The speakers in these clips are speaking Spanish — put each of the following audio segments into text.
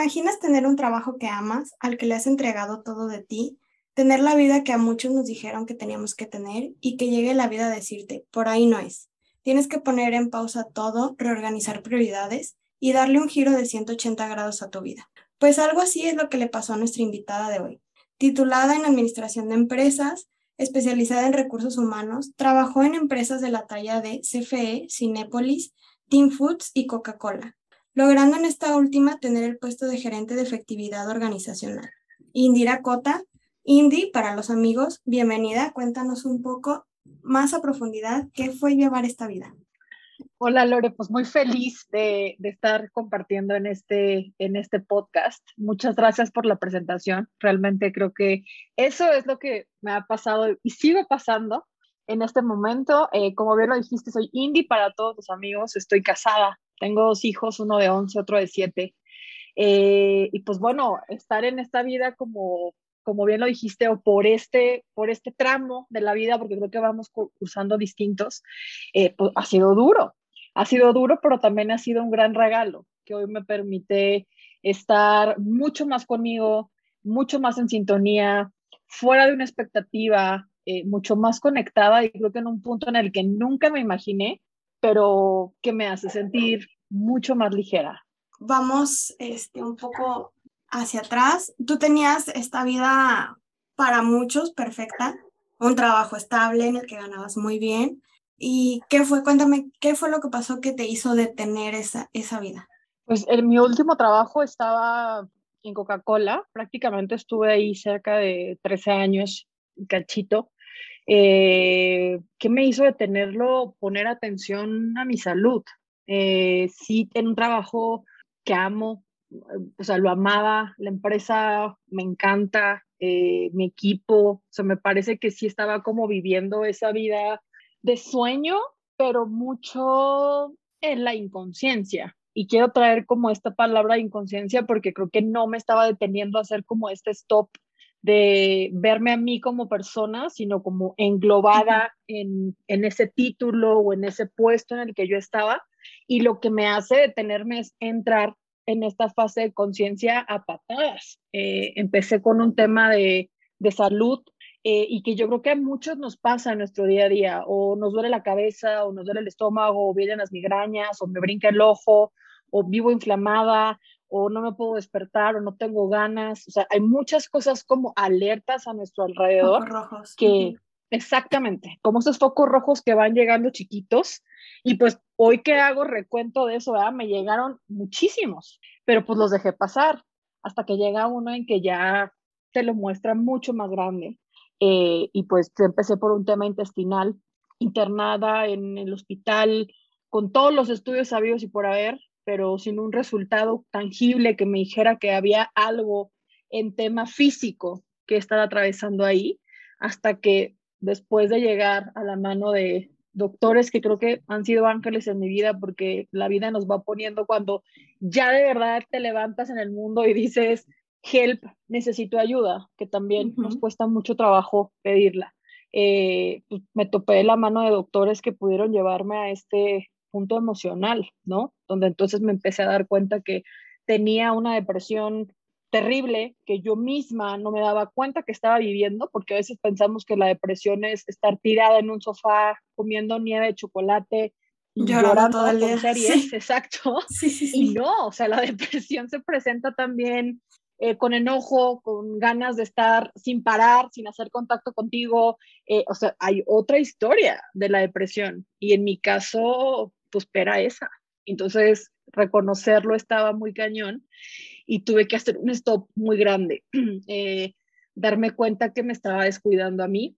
Imaginas tener un trabajo que amas, al que le has entregado todo de ti? Tener la vida que a muchos nos dijeron que teníamos que tener y que llegue la vida a decirte, por ahí no es. Tienes que poner en pausa todo, reorganizar prioridades y darle un giro de 180 grados a tu vida. Pues algo así es lo que le pasó a nuestra invitada de hoy. Titulada en Administración de Empresas, especializada en recursos humanos, trabajó en empresas de la talla de CFE, Cinépolis, Team Foods y Coca-Cola logrando en esta última tener el puesto de gerente de efectividad organizacional. Indira Cota, Indy, para los amigos, bienvenida. Cuéntanos un poco más a profundidad qué fue llevar esta vida. Hola Lore, pues muy feliz de, estar compartiendo en este, en este podcast. Muchas gracias por la presentación. Realmente creo que eso es lo que me ha pasado y sigo pasando en este momento. Eh, como bien lo dijiste, soy Indy para todos los amigos. Estoy casada tengo dos hijos, uno de 11, otro de 7. Eh, y pues bueno, estar en esta vida como, como bien lo dijiste, o por este, por este tramo de la vida, porque creo que vamos usando distintos, eh, pues ha sido duro. Ha sido duro, pero también ha sido un gran regalo que hoy me permite estar mucho más conmigo, mucho más en sintonía, fuera de una expectativa, eh, mucho más conectada y creo que en un punto en el que nunca me imaginé pero que me hace sentir mucho más ligera. Vamos este, un poco hacia atrás. Tú tenías esta vida para muchos perfecta, un trabajo estable en el que ganabas muy bien. ¿Y qué fue? Cuéntame, ¿qué fue lo que pasó que te hizo detener esa, esa vida? Pues en mi último trabajo estaba en Coca-Cola, prácticamente estuve ahí cerca de 13 años, cachito, eh, ¿Qué me hizo detenerlo? Poner atención a mi salud. Eh, sí, en un trabajo que amo, o sea, lo amaba, la empresa me encanta, eh, mi equipo, o sea, me parece que sí estaba como viviendo esa vida de sueño, pero mucho en la inconsciencia. Y quiero traer como esta palabra inconsciencia porque creo que no me estaba deteniendo a hacer como este stop de verme a mí como persona, sino como englobada en, ese título o en ese puesto en el que yo estaba. Y lo que me hace detenerme es entrar en esta fase de conciencia a patadas. Eh, empecé con un tema de, salud eh, y que yo creo que a muchos nos pasa en nuestro día a día, o nos duele la cabeza, o nos duele el estómago, o vienen las migrañas, o me brinca el ojo, o vivo inflamada, o no me puedo despertar o no tengo ganas. O sea, hay muchas cosas como alertas a nuestro alrededor. Focos rojos. Que, exactamente, como esos focos rojos que van llegando chiquitos. Y pues hoy que hago recuento de eso, me llegaron muchísimos, pero pues los dejé pasar hasta que llega uno en que ya te lo muestra mucho más grande. Eh, y pues empecé por un tema intestinal, internada en el hospital, con todos los estudios sabidos y por haber, pero sin un resultado tangible que me dijera que había algo en tema físico que estaba atravesando ahí, hasta que después de llegar a la mano de doctores que creo que han sido ángeles en mi vida, porque la vida nos va poniendo cuando ya de verdad te levantas en el mundo y dices, help, necesito ayuda, que también nos cuesta mucho trabajo pedirla. Eh, pues, me topé la mano de doctores que pudieron llevarme a este punto emocional, ¿no? Donde entonces me empecé a dar cuenta que tenía una depresión terrible que yo misma no me daba cuenta que estaba viviendo, porque a veces pensamos que la depresión es estar tirada en un sofá comiendo nieve de chocolate y llorando, todo el día. Series, exacto. y no, o sea, la depresión se presenta también eh, con enojo, con ganas de estar sin parar, sin hacer contacto contigo. Eh, o sea, hay otra historia de la depresión y en mi caso pues era esa. Entonces, reconocerlo estaba muy cañón y tuve que hacer un stop muy grande, eh, darme cuenta que me estaba descuidando a mí,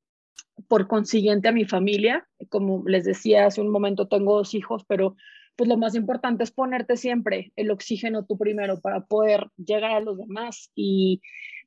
por consiguiente a mi familia. Como les decía hace un momento, tengo dos hijos, pero pues lo más importante es ponerte siempre el oxígeno tú primero para poder llegar a los demás. Y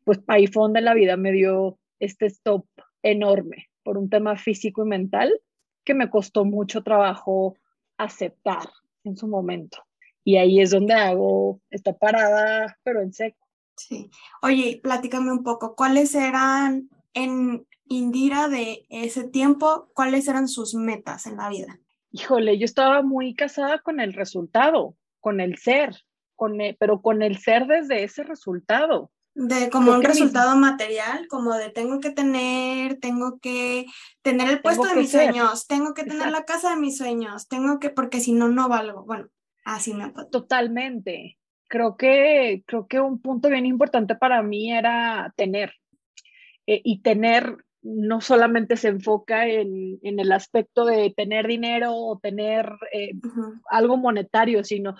pues ahí fue donde la vida me dio este stop enorme por un tema físico y mental que me costó mucho trabajo aceptar en su momento. Y ahí es donde hago esta parada, pero en seco. Sí. Oye, platícame un poco, ¿cuáles eran en Indira de ese tiempo, cuáles eran sus metas en la vida? híjole, yo estaba muy casada con el resultado, con el ser, con pero con el ser desde ese resultado. De como un resultado material, como de tengo que tener, tengo que tener el puesto de mis sueños, tengo que tener la casa de mis sueños, tengo que, porque si no, no valgo. Bueno, así me Totalmente. Creo que, creo que un punto bien importante para mí era tener. Eh, y tener no solamente se enfoca en, el aspecto de tener dinero o tener eh, algo monetario, sino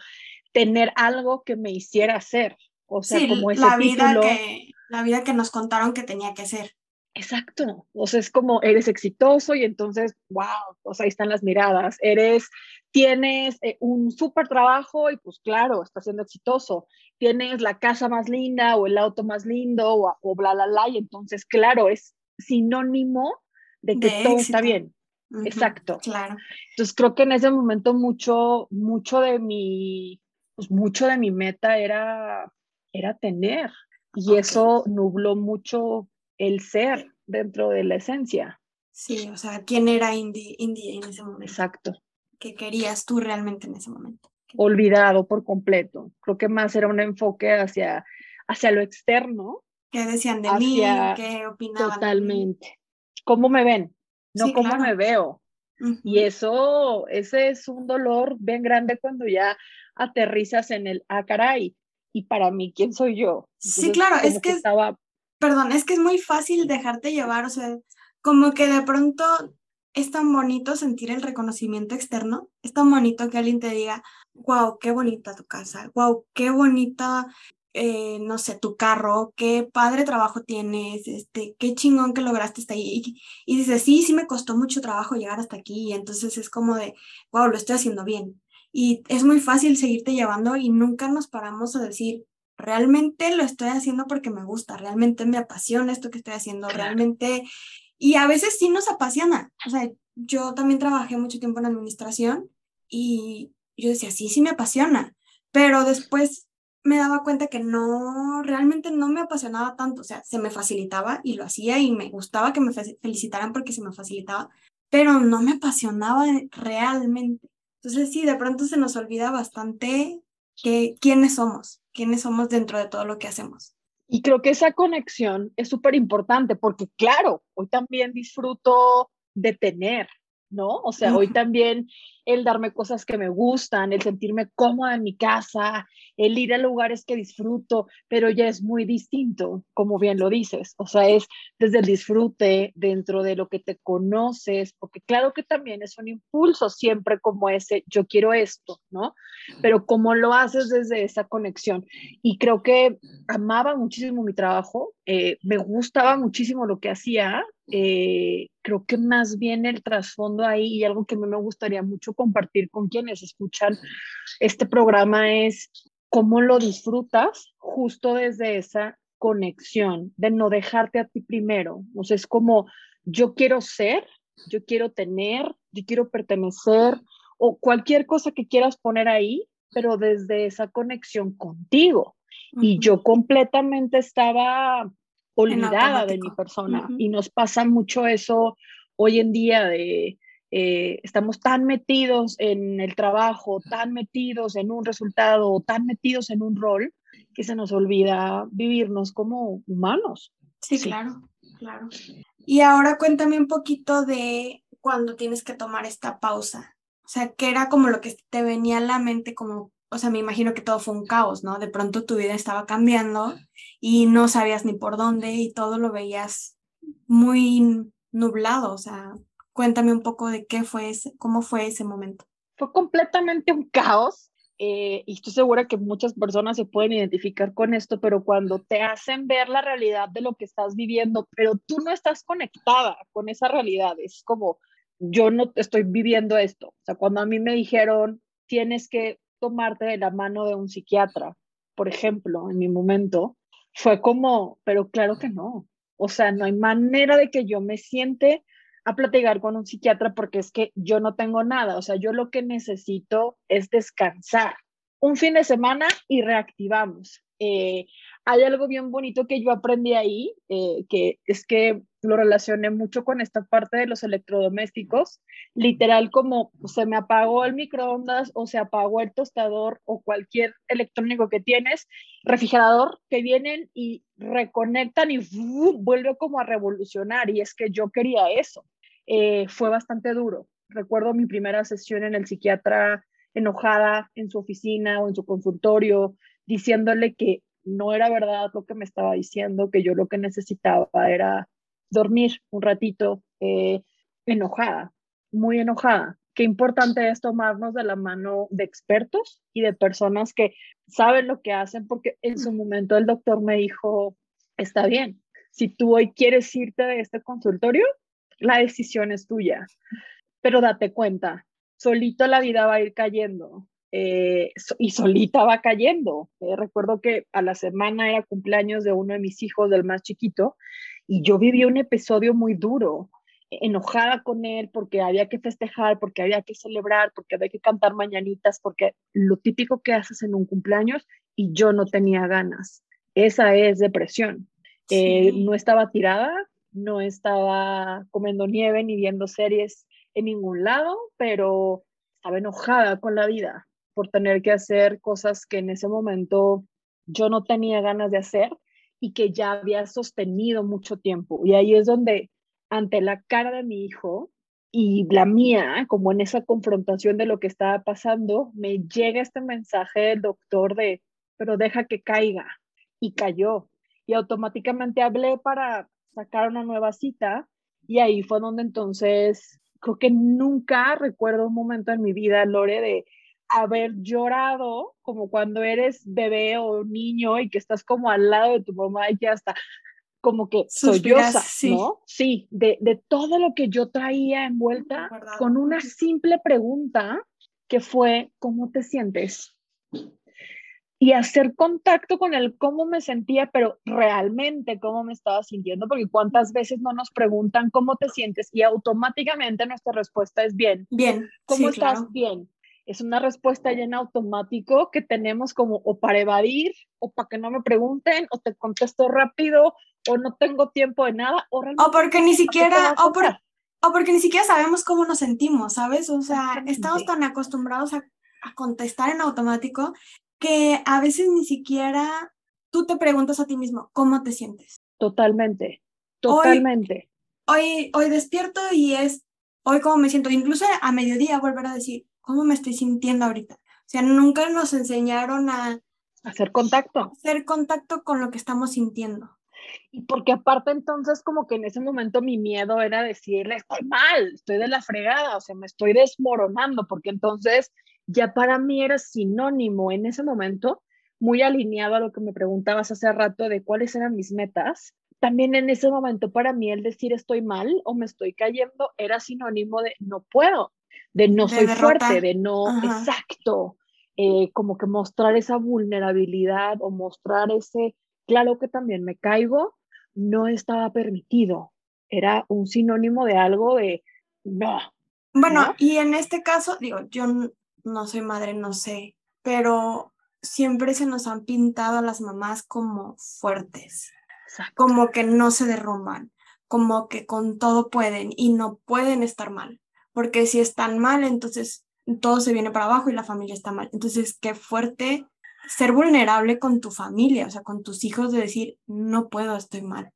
tener algo que me hiciera ser. O sea, como ese la vida que la vida que nos contaron que tenía que ser. Exacto. O sea, es como eres exitoso y entonces, wow, o sea, ahí están las miradas. Eres, tienes eh, un súper trabajo y pues claro, estás siendo exitoso. Tienes la casa más linda o el auto más lindo o, o bla, bla, bla. Y entonces, claro, es sinónimo de que todo está bien. Exacto. Claro. Entonces creo que en ese momento mucho, mucho de mi, pues mucho de mi meta era, era tener. Y eso nubló mucho el ser dentro de la esencia. Sí, o sea, ¿quién era Indy, en ese momento? Exacto. ¿Qué querías tú realmente en ese momento? Olvidado por completo. Creo que más era un enfoque hacia, hacia lo externo ¿Qué decían de mí? ¿Qué opinaban? Totalmente. ¿Cómo me ven? No cómo me veo. Y eso, ese es un dolor bien grande cuando ya aterrizas en el, ah, caray, y para mí, ¿quién soy yo? sí, claro, es que, estaba... perdón, es que es muy fácil dejarte llevar, o sea, como que de pronto es tan bonito sentir el reconocimiento externo, es tan bonito que alguien te diga, wow, qué bonita tu casa, wow, qué bonita eh, no sé, tu carro, qué padre trabajo tienes, este, qué chingón que lograste estar ahí. Y, y, dices, sí, sí me costó mucho trabajo llegar hasta aquí. Y entonces es como de, wow, lo estoy haciendo bien. Y es muy fácil seguirte llevando y nunca nos paramos a decir, realmente lo estoy haciendo porque me gusta, realmente me apasiona esto que estoy haciendo, realmente... Y a veces sí nos apasiona. O sea, yo también trabajé mucho tiempo en administración y yo decía, sí, sí me apasiona, pero después me daba cuenta que no, realmente no me apasionaba tanto, o sea, se me facilitaba y lo hacía y me gustaba que me felicitaran porque se me facilitaba, pero no me apasionaba realmente. Entonces sí, de pronto se nos olvida bastante que, quiénes somos, quiénes somos dentro de todo lo que hacemos. Y creo que esa conexión es súper importante porque, claro, hoy también disfruto de tener, ¿no? O sea, hoy también el darme cosas que me gustan, el sentirme cómoda en mi casa, el ir a lugares que disfruto, pero ya es muy distinto, como bien lo dices. O sea, es desde el disfrute, dentro de lo que te conoces, porque claro que también es un impulso siempre como ese, yo quiero esto, ¿no? Pero cómo lo haces desde esa conexión. Y creo que amaba muchísimo mi trabajo, eh, me gustaba muchísimo lo que hacía, eh, creo que más bien el trasfondo ahí y algo que a mí me gustaría mucho compartir con quienes escuchan este programa es cómo lo disfrutas justo desde esa conexión, de no dejarte a ti primero. O sea, es como yo quiero ser, yo quiero tener, yo quiero pertenecer o cualquier cosa que quieras poner ahí, pero desde esa conexión contigo. Y yo completamente estaba olvidada de mi persona. Y nos pasa mucho eso hoy en día de eh, estamos tan metidos en el trabajo, tan metidos en un resultado, tan metidos en un rol, que se nos olvida vivirnos como humanos. Sí, claro, claro. Y ahora cuéntame un poquito de cuando tienes que tomar esta pausa. O sea, ¿qué era como lo que te venía a la mente como o sea, me imagino que todo fue un caos, ¿no? De pronto tu vida estaba cambiando y no sabías ni por dónde y todo lo veías muy nublado, o sea, cuéntame un poco de qué fue ese, cómo fue ese momento. Fue completamente un caos eh, y estoy segura que muchas personas se pueden identificar con esto, pero cuando te hacen ver la realidad de lo que estás viviendo, pero tú no estás conectada con esa realidad, es como yo no estoy viviendo esto. O sea, cuando a mí me dijeron, tienes que tomarte de la mano de un psiquiatra, por ejemplo, en mi momento, fue como, pero claro que no. O sea, no hay manera de que yo me siente a platicar con un psiquiatra porque es que yo no tengo nada. O sea, yo lo que necesito es descansar un fin de semana y reactivamos. Eh, hay algo bien bonito que yo aprendí ahí, eh, que es que lo relacioné mucho con esta parte de los electrodomésticos, literal como se me apagó el microondas o se apagó el tostador o cualquier electrónico que tienes, refrigerador que vienen y reconectan y vuelve como a revolucionar y es que yo quería eso. Eh, fue bastante duro. Recuerdo mi primera sesión en el psiquiatra enojada en su oficina o en su consultorio, diciéndole que no era verdad lo que me estaba diciendo, que yo lo que necesitaba era dormir un ratito eh, enojada, muy enojada. Qué importante es tomarnos de la mano de expertos y de personas que saben lo que hacen, porque en su momento el doctor me dijo, está bien, si tú hoy quieres irte de este consultorio, la decisión es tuya, pero date cuenta, solito la vida va a ir cayendo. Eh, y solita va cayendo. Eh, recuerdo que a la semana era cumpleaños de uno de mis hijos, del más chiquito, y yo viví un episodio muy duro, enojada con él porque había que festejar, porque había que celebrar, porque había que cantar mañanitas, porque lo típico que haces en un cumpleaños y yo no tenía ganas. Esa es depresión. Eh, no estaba tirada, no estaba comiendo nieve ni viendo series en ningún lado, pero estaba enojada con la vida por tener que hacer cosas que en ese momento yo no tenía ganas de hacer y que ya había sostenido mucho tiempo. Y ahí es donde, ante la cara de mi hijo y la mía, como en esa confrontación de lo que estaba pasando, me llega este mensaje del doctor de, pero deja que caiga. Y cayó. Y automáticamente hablé para sacar una nueva cita. Y ahí fue donde entonces, creo que nunca recuerdo un momento en mi vida, Lore, de haber llorado como cuando eres bebé o niño y que estás como al lado de tu mamá y que hasta como que solloza, sí. ¿no? Sí, de, de, todo lo que yo traía envuelta con una simple pregunta que fue, ¿cómo te sientes? Y hacer contacto con el cómo me sentía, pero realmente cómo me estaba sintiendo, porque cuántas veces no nos preguntan cómo te sientes y automáticamente nuestra respuesta es bien. Bien. ¿Cómo estás? Bien es una respuesta ya en automático que tenemos como o para evadir o para que no me pregunten o te contesto rápido o no tengo tiempo de nada o, o porque ni siquiera o, o, porque ni siquiera sabemos cómo nos sentimos, ¿sabes? O sea, estamos tan acostumbrados a, a, contestar en automático que a veces ni siquiera tú te preguntas a ti mismo cómo te sientes. Totalmente, totalmente. Hoy, hoy, hoy despierto y es hoy cómo me siento, incluso a mediodía volver a decir ¿cómo me estoy sintiendo ahorita? O sea, nunca nos enseñaron a hacer contacto. Hacer contacto con lo que estamos sintiendo. Y porque aparte entonces como que en ese momento mi miedo era decirle, estoy mal, estoy de la fregada, o sea, me estoy desmoronando, porque entonces ya para mí era sinónimo en ese momento, muy alineado a lo que me preguntabas hace rato de cuáles eran mis metas. También en ese momento para mí el decir estoy mal o me estoy cayendo era sinónimo de no puedo, de no soy fuerte, de no, exacto, eh, como que mostrar esa vulnerabilidad o mostrar ese, claro que también me caigo, no estaba permitido, era un sinónimo de algo de no. Bueno, y en este caso, digo, yo no soy madre, no sé, pero siempre se nos han pintado a las mamás como fuertes, como que no se derrumban, como que con todo pueden y no pueden estar mal porque si están mal, entonces todo se viene para abajo y la familia está mal. Entonces, qué fuerte ser vulnerable con tu familia, o sea, con tus hijos de decir, no puedo, estoy mal.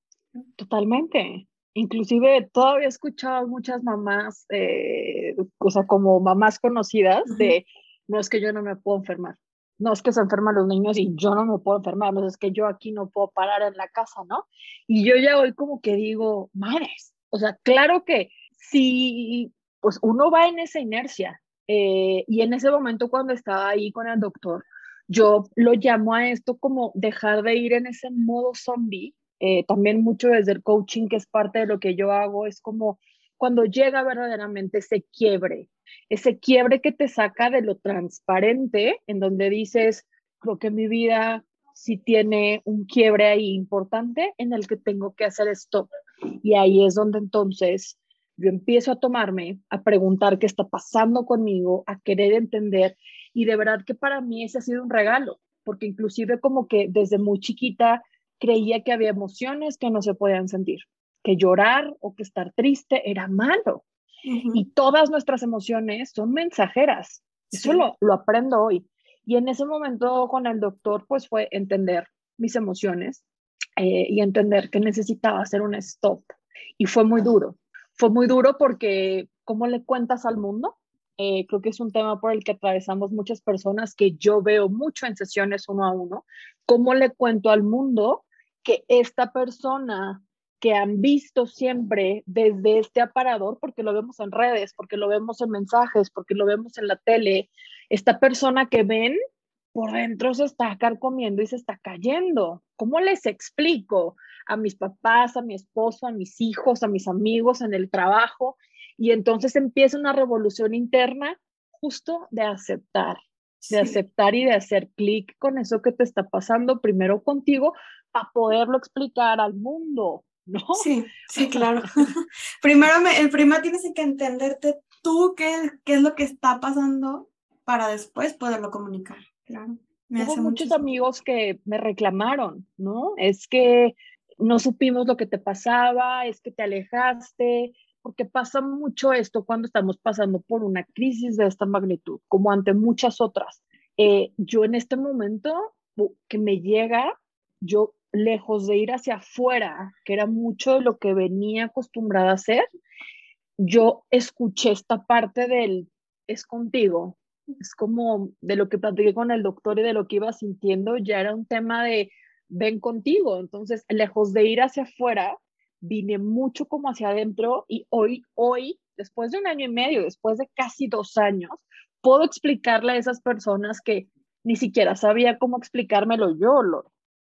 Totalmente. Inclusive todavía he escuchado muchas mamás, eh, o sea, como mamás conocidas, de, no es que yo no me puedo enfermar, no es que se enferman los niños y yo no me puedo enfermar, no es que yo aquí no puedo parar en la casa, ¿no? Y yo ya hoy como que digo, madres, o sea, claro que si pues uno va en esa inercia. Eh, y en ese momento cuando estaba ahí con el doctor, yo lo llamo a esto como dejar de ir en ese modo zombie. Eh, también mucho desde el coaching, que es parte de lo que yo hago, es como cuando llega verdaderamente ese quiebre, ese quiebre que te saca de lo transparente, en donde dices, creo que mi vida sí tiene un quiebre ahí importante en el que tengo que hacer stop. Y ahí es donde entonces yo empiezo a tomarme, a preguntar qué está pasando conmigo, a querer entender. Y de verdad que para mí ese ha sido un regalo, porque inclusive como que desde muy chiquita creía que había emociones que no se podían sentir, que llorar o que estar triste era malo. Y todas nuestras emociones son mensajeras. Eso lo, lo aprendo hoy. Y en ese momento con el doctor, pues fue entender mis emociones eh, y entender que necesitaba hacer un stop. Y fue muy duro. Fue muy duro porque, ¿cómo le cuentas al mundo? Eh, creo que es un tema por el que atravesamos muchas personas que yo veo mucho en sesiones uno a uno. ¿Cómo le cuento al mundo que esta persona que han visto siempre desde este aparador, porque lo vemos en redes, porque lo vemos en mensajes, porque lo vemos en la tele, esta persona que ven por dentro se está carcomiendo y se está cayendo. ¿Cómo les explico a mis papás, a mi esposo, a mis hijos, a mis amigos en el trabajo? Y entonces empieza una revolución interna justo de aceptar, de aceptar y de hacer clic con eso que te está pasando primero contigo para poderlo explicar al mundo, ¿no? Sí, sí, claro. primero, me, el primero tienes que entenderte tú qué, qué es lo que está pasando para después poderlo comunicar, claro. Me Hubo muchos amigos que me reclamaron, ¿no? Es que no supimos lo que te pasaba, es que te alejaste, porque pasa mucho esto cuando estamos pasando por una crisis de esta magnitud, como ante muchas otras. Eh, yo en este momento que me llega, yo lejos de ir hacia afuera, que era mucho de lo que venía acostumbrada a hacer, yo escuché esta parte del es contigo. Es como de lo que platiqué con el doctor y de lo que iba sintiendo, ya era un tema de ven contigo. Entonces, lejos de ir hacia afuera, vine mucho como hacia adentro y hoy, hoy, después de un año y medio, después de casi dos años, puedo explicarle a esas personas que ni siquiera sabía cómo explicármelo yo,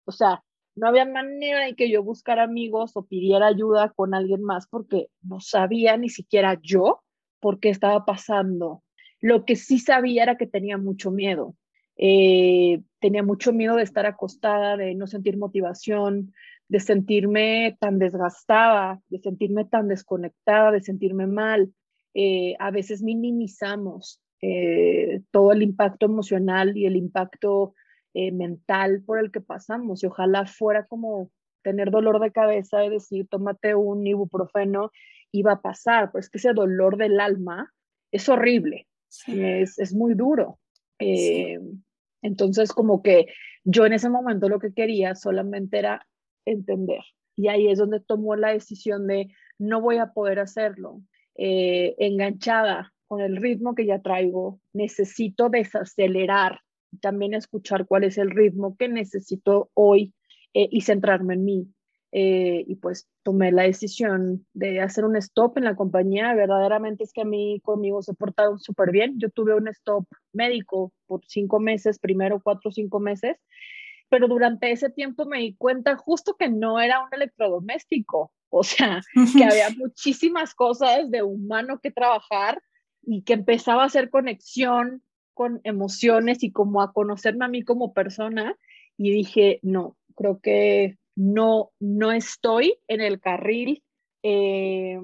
O sea, no había manera de que yo buscara amigos o pidiera ayuda con alguien más porque no sabía ni siquiera yo por qué estaba pasando. Lo que sí sabía era que tenía mucho miedo. Eh, tenía mucho miedo de estar acostada, de no sentir motivación, de sentirme tan desgastada, de sentirme tan desconectada, de sentirme mal. Eh, a veces minimizamos eh, todo el impacto emocional y el impacto mental por el que pasamos y ojalá fuera como tener dolor de cabeza y decir, tómate un ibuprofeno va a pasar, pues que ese dolor del alma es horrible, es, es, muy duro. Eh, entonces, como que yo en ese momento lo que quería solamente era entender. Y ahí es donde tomó la decisión de no voy a poder hacerlo. Eh, enganchada con el ritmo que ya traigo, necesito desacelerar también escuchar cuál es el ritmo que necesito hoy eh, y centrarme en mí. Eh, y pues tomé la decisión de hacer un stop en la compañía. Verdaderamente es que a mí conmigo se portaron súper bien. Yo tuve un stop médico por cinco meses, primero cuatro o cinco meses, pero durante ese tiempo me di cuenta justo que no era un electrodoméstico, o sea, que había muchísimas cosas de humano que trabajar y que empezaba a hacer conexión con emociones y como a conocerme a mí como persona y dije, no, creo que no, no estoy en el carril eh,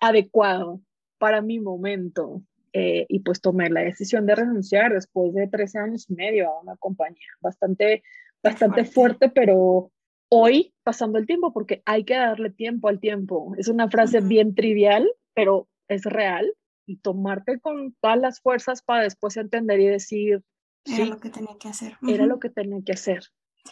adecuado para mi momento. Eh, y pues tomé la decisión de renunciar después de 13 años y medio a una compañía bastante, bastante fuerte, pero hoy pasando el tiempo, porque hay que darle tiempo al tiempo. Es una frase bien trivial, pero es real y tomarte con todas las fuerzas para después entender y decir, era lo que tenía que hacer. Era lo que tenía que hacer.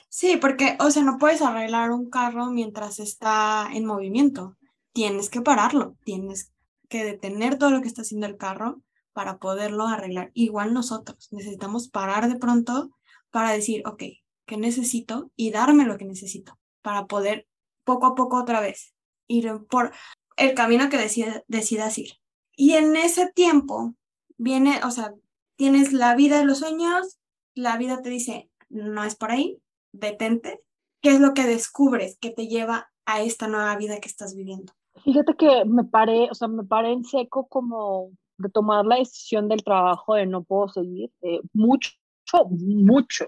Sí, porque, o sea, no puedes arreglar un carro mientras está en movimiento. Tienes que pararlo, tienes que detener todo lo que está haciendo el carro para poderlo arreglar. Igual nosotros necesitamos parar de pronto para decir, ok, ¿qué necesito? Y darme lo que necesito para poder poco a poco otra vez ir por el camino que decidas ir. Y en ese tiempo viene, o sea, tienes la vida de los sueños, la vida te dice, no es por ahí, detente. ¿Qué es lo que descubres que te lleva a esta nueva vida que estás viviendo? Fíjate que me paré, o sea, me paré en seco como de tomar la decisión del trabajo de no puedo seguir, eh, mucho, mucho,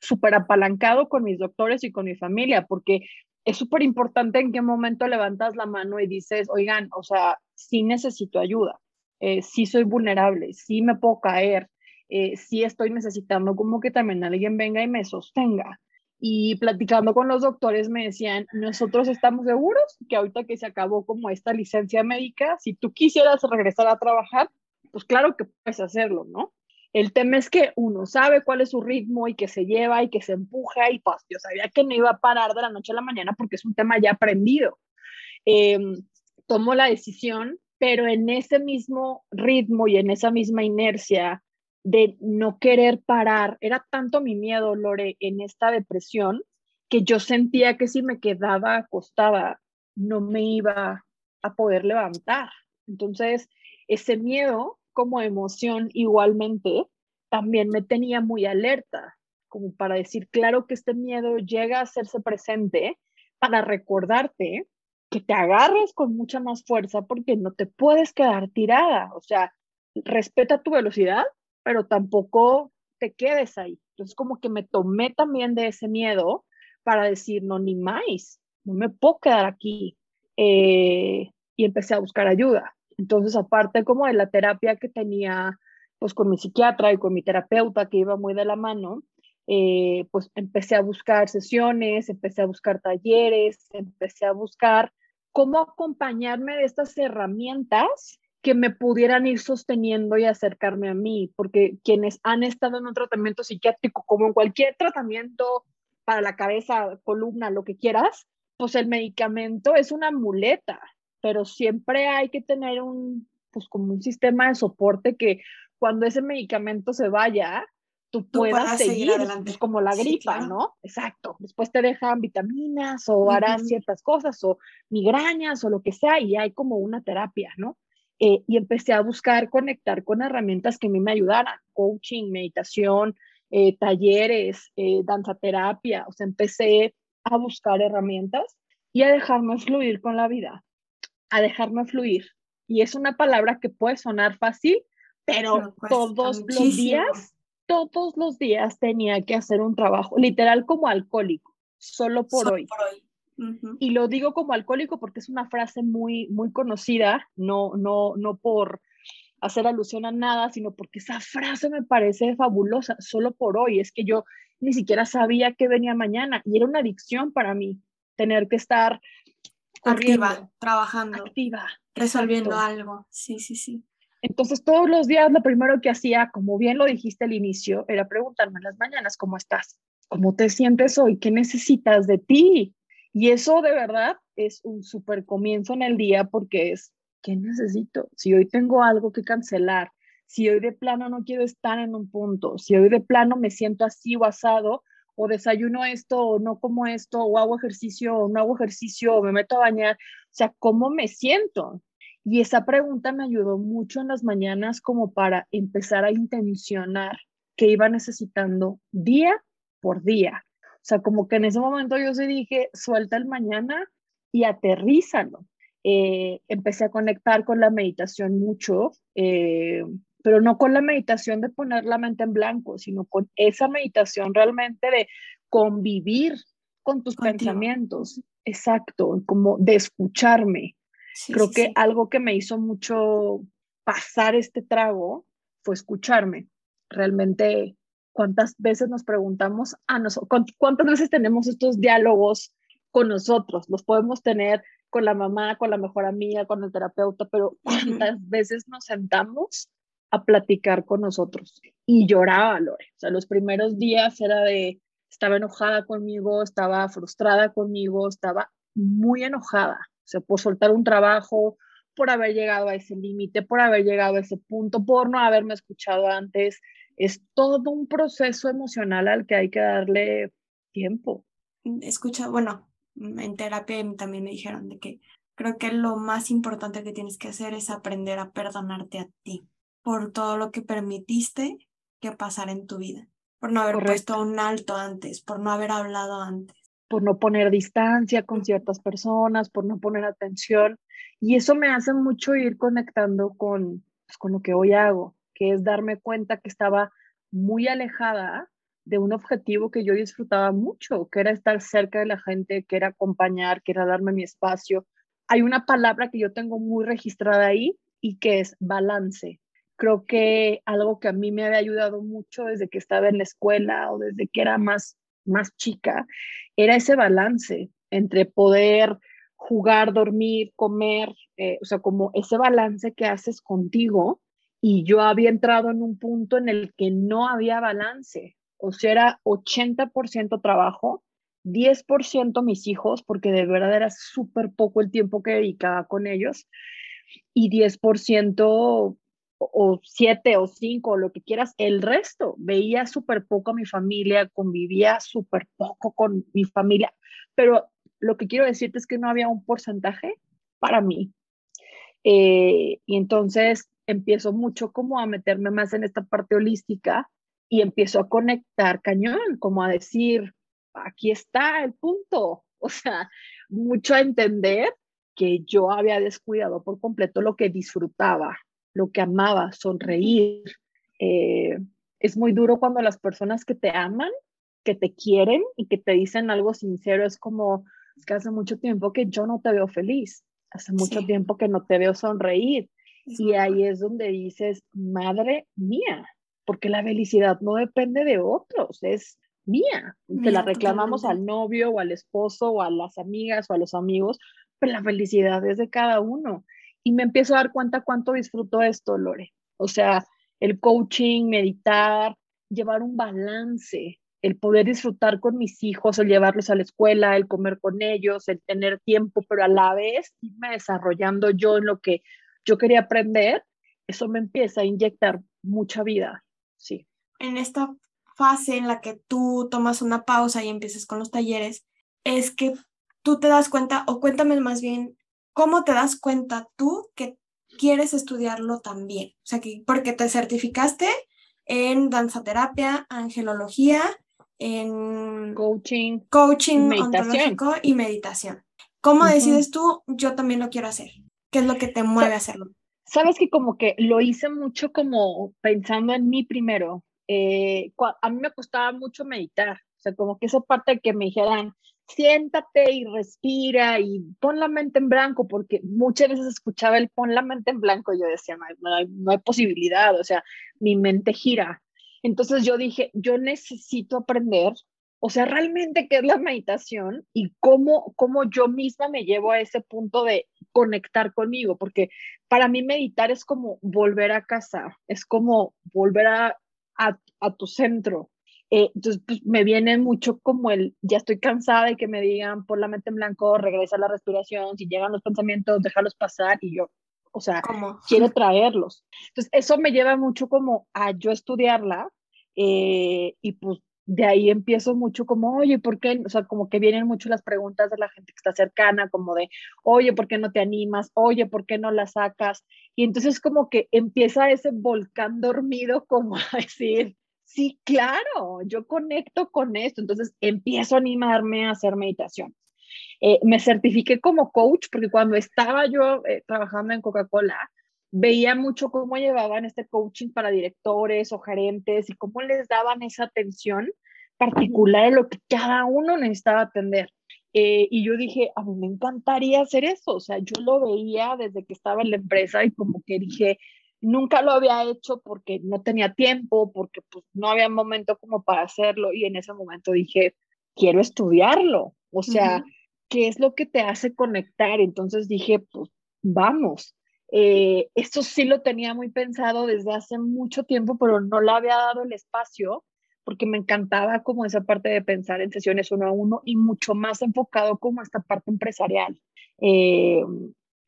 súper apalancado con mis doctores y con mi familia, porque es súper importante en qué momento levantas la mano y dices, oigan, o sea, sí necesito ayuda, eh, sí soy vulnerable, sí me puedo caer, eh, sí estoy necesitando como que también alguien venga y me sostenga. Y platicando con los doctores me decían, nosotros estamos seguros que ahorita que se acabó como esta licencia médica, si tú quisieras regresar a trabajar, pues claro que puedes hacerlo, ¿no? El tema es que uno sabe cuál es su ritmo y que se lleva y que se empuja y pues yo sabía que no iba a parar de la noche a la mañana porque es un tema ya aprendido. Eh, tomo la decisión, pero en ese mismo ritmo y en esa misma inercia de no querer parar, era tanto mi miedo, Lore, en esta depresión, que yo sentía que si me quedaba acostada, no me iba a poder levantar. Entonces, ese miedo como emoción igualmente, también me tenía muy alerta, como para decir, claro que este miedo llega a hacerse presente para recordarte que te agarres con mucha más fuerza porque no te puedes quedar tirada, o sea, respeta tu velocidad, pero tampoco te quedes ahí. Entonces como que me tomé también de ese miedo para decir, no, ni más, no me puedo quedar aquí. Eh, y empecé a buscar ayuda. Entonces, aparte como de la terapia que tenía pues con mi psiquiatra y con mi terapeuta que iba muy de la mano, eh, pues empecé a buscar sesiones, empecé a buscar talleres, empecé a buscar cómo acompañarme de estas herramientas que me pudieran ir sosteniendo y acercarme a mí, porque quienes han estado en un tratamiento psiquiátrico, como en cualquier tratamiento para la cabeza, columna, lo que quieras, pues el medicamento es una muleta, pero siempre hay que tener un, pues como un sistema de soporte que cuando ese medicamento se vaya, tú, puedas, seguir, adelante. Pues, como la gripa, ¿no? Exacto. Después te dejan vitaminas o harán ciertas cosas o migrañas o lo que sea y hay como una terapia, ¿no? Eh, y empecé a buscar conectar con herramientas que a mí me ayudaran, coaching, meditación, eh, talleres, eh, danza terapia, o sea, empecé a buscar herramientas y a dejarme fluir con la vida a dejarme fluir. Y es una palabra que puede sonar fácil, pero todos los días, todos los días tenía que hacer un trabajo, literal como alcohólico, solo por hoy. Y lo digo como alcohólico porque es una frase muy, muy conocida, no, no, no por hacer alusión a nada, sino porque esa frase me parece fabulosa, solo por hoy. Es que yo ni siquiera sabía que venía mañana y era una adicción para mí tener que estar activa, trabajando, activa, resolviendo algo. Sí, sí, sí. Entonces, todos los días lo primero que hacía, como bien lo dijiste al inicio, era preguntarme en las mañanas, ¿cómo estás? ¿Cómo te sientes hoy? ¿Qué necesitas de ti? Y eso de verdad es un súper comienzo en el día porque es, ¿qué necesito? Si hoy tengo algo que cancelar, si hoy de plano no quiero estar en un punto, si hoy de plano me siento así o asado, o desayuno esto, o no como esto, o hago ejercicio, o no hago ejercicio, o me meto a bañar, o sea, ¿cómo me siento? Y esa pregunta me ayudó mucho en las mañanas como para empezar a intencionar qué iba necesitando día por día. O sea, como que en ese momento yo se dije, suelta el mañana y aterrízalo. Eh, empecé a conectar con la meditación mucho. Eh, pero no con la meditación de poner la mente en blanco, sino con esa meditación realmente de convivir con tus pensamientos. Exacto, como de escucharme. Creo que algo que me hizo mucho pasar este trago fue escucharme. Realmente, ¿cuántas veces nos preguntamos a nosotros, cuántas veces tenemos estos diálogos con nosotros? Los podemos tener con la mamá, con la mejor amiga, con el terapeuta, pero ¿cuántas veces nos sentamos a platicar con nosotros. Y lloraba, Lore. O sea, los primeros días era de, estaba enojada conmigo, estaba frustrada conmigo, estaba muy enojada. O sea, por soltar un trabajo, por haber llegado a ese límite, por haber llegado a ese punto, por no haberme escuchado antes. Es todo un proceso emocional al que hay que darle tiempo. Escucha, bueno, en terapia también me dijeron de que creo que lo más importante que tienes que hacer es aprender a perdonarte a ti por todo lo que permitiste que pasara en tu vida, por no haber puesto un alto antes, por no haber hablado antes. por no poner distancia con ciertas personas, por no poner atención. Y eso me hace mucho ir conectando con, pues, con lo que hoy hago, que es darme cuenta que estaba muy alejada de un objetivo que yo disfrutaba mucho, que era estar cerca de la gente, que era acompañar, que era darme mi espacio. Hay una palabra que yo tengo muy registrada ahí y que es balance. Creo que algo que a mí me había ayudado mucho desde que estaba en la escuela o desde que era más, más chica, era ese balance entre poder jugar, dormir, comer, eh, o sea, como ese balance que haces contigo. Y yo había entrado en un punto en el que no había balance. O sea, era 80% trabajo, 10% mis hijos, porque de verdad era súper poco el tiempo que dedicaba con ellos, y 10% o 7 o 5 o lo que quieras, el resto. Veía súper poco a mi familia, convivía súper poco con mi familia, pero lo que quiero decirte es que no había un porcentaje para mí. Eh, y entonces empiezo mucho como a meterme más en esta parte holística y empiezo a conectar cañón, como a decir, aquí está el punto. O sea, mucho a entender que yo había descuidado por completo lo que disfrutaba, lo que amaba, sonreír. Eh, es muy duro cuando las personas que te aman, que te quieren y que te dicen algo sincero, es como, es que hace mucho tiempo que yo no te veo feliz, hace mucho tiempo que no te veo sonreír. Y ahí es donde dices, madre mía, porque la felicidad no depende de otros, es mía. Te la reclamamos al novio o al esposo o a las amigas o a los amigos, pero la felicidad es de cada uno. Y me empiezo a dar cuenta cuánto disfruto esto, Lore. O sea, el coaching, meditar, llevar un balance, el poder disfrutar con mis hijos, el llevarlos a la escuela, el comer con ellos, el tener tiempo, pero a la vez irme desarrollando yo en lo que yo quería aprender, eso me empieza a inyectar mucha vida sí. En esta fase en la que tú tomas una pausa y empiezas con los talleres, es que tú te das cuenta, o cuéntame más bien, ¿cómo te das cuenta tú que quieres estudiarlo también? O sea, que porque te certificaste en danzaterapia, angelología, en coaching, coaching ontológico y meditación. ¿Cómo decides tú, yo también lo quiero hacer? ¿Qué es lo que te mueve a hacerlo? Sabes que como que lo hice mucho como pensando en mí primero. Eh, a mí me costaba mucho meditar, o sea, como que esa parte que me dijeran, siéntate y respira y pon la mente en blanco, porque muchas veces escuchaba el pon la mente en blanco y yo decía, no hay, no hay posibilidad, o sea, mi mente gira. Entonces yo dije, yo necesito aprender o sea, realmente qué es la meditación y cómo, cómo yo misma me llevo a ese punto de conectar conmigo, porque para mí meditar es como volver a casa, es como volver a, a, tu centro. Eh, entonces, pues, me viene mucho como el, ya estoy cansada de que me digan, por la mente en blanco, regresa a la respiración, si llegan los pensamientos, déjalos pasar y yo, o sea, quiero traerlos. Entonces, eso me lleva mucho como a yo estudiarla eh, y pues de ahí empiezo mucho como, oye, ¿por qué? O sea, como que vienen mucho las preguntas de la gente que está cercana, como de, oye, ¿por qué no te animas? Oye, ¿por qué no la sacas? Y entonces como que empieza ese volcán dormido como a decir, sí, claro, yo conecto con esto. Entonces empiezo a animarme a hacer meditación. Eh, me certifiqué como coach porque cuando estaba yo eh, trabajando en Coca-Cola, veía mucho cómo llevaban este coaching para directores o gerentes y cómo les daban esa atención particular a lo que cada uno necesitaba atender. Eh, y yo dije, a mí me encantaría hacer eso, o sea, yo lo veía desde que estaba en la empresa y como que dije, nunca lo había hecho porque no tenía tiempo, porque pues no había momento como para hacerlo y en ese momento dije, quiero estudiarlo, o sea, ¿qué es lo que te hace conectar? Entonces dije, pues vamos. Eh, esto sí lo tenía muy pensado desde hace mucho tiempo, pero no le había dado el espacio porque me encantaba como esa parte de pensar en sesiones uno a uno y mucho más enfocado como esta parte empresarial. Eh,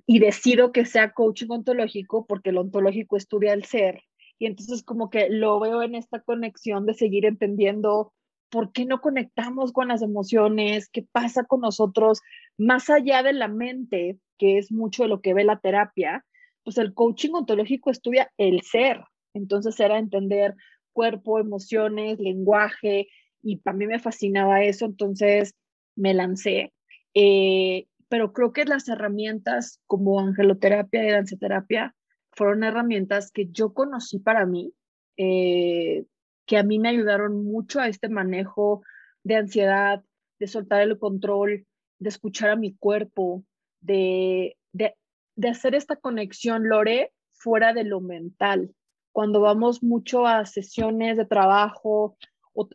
y decido que sea coaching ontológico porque el ontológico estudia el ser. Y entonces como que lo veo en esta conexión de seguir entendiendo por qué no conectamos con las emociones, qué pasa con nosotros, más allá de la mente, que es mucho de lo que ve la terapia, pues el coaching ontológico estudia el ser. Entonces era entender cuerpo, emociones, lenguaje, y para mí me fascinaba eso. Entonces me lancé. Eh, pero creo que las herramientas como angeloterapia y danceterapia fueron herramientas que yo conocí para mí, eh, que a mí me ayudaron mucho a este manejo de ansiedad, de soltar el control, de escuchar a mi cuerpo, de, de, de hacer esta conexión, Lore, fuera de lo mental. Cuando vamos mucho a sesiones de trabajo,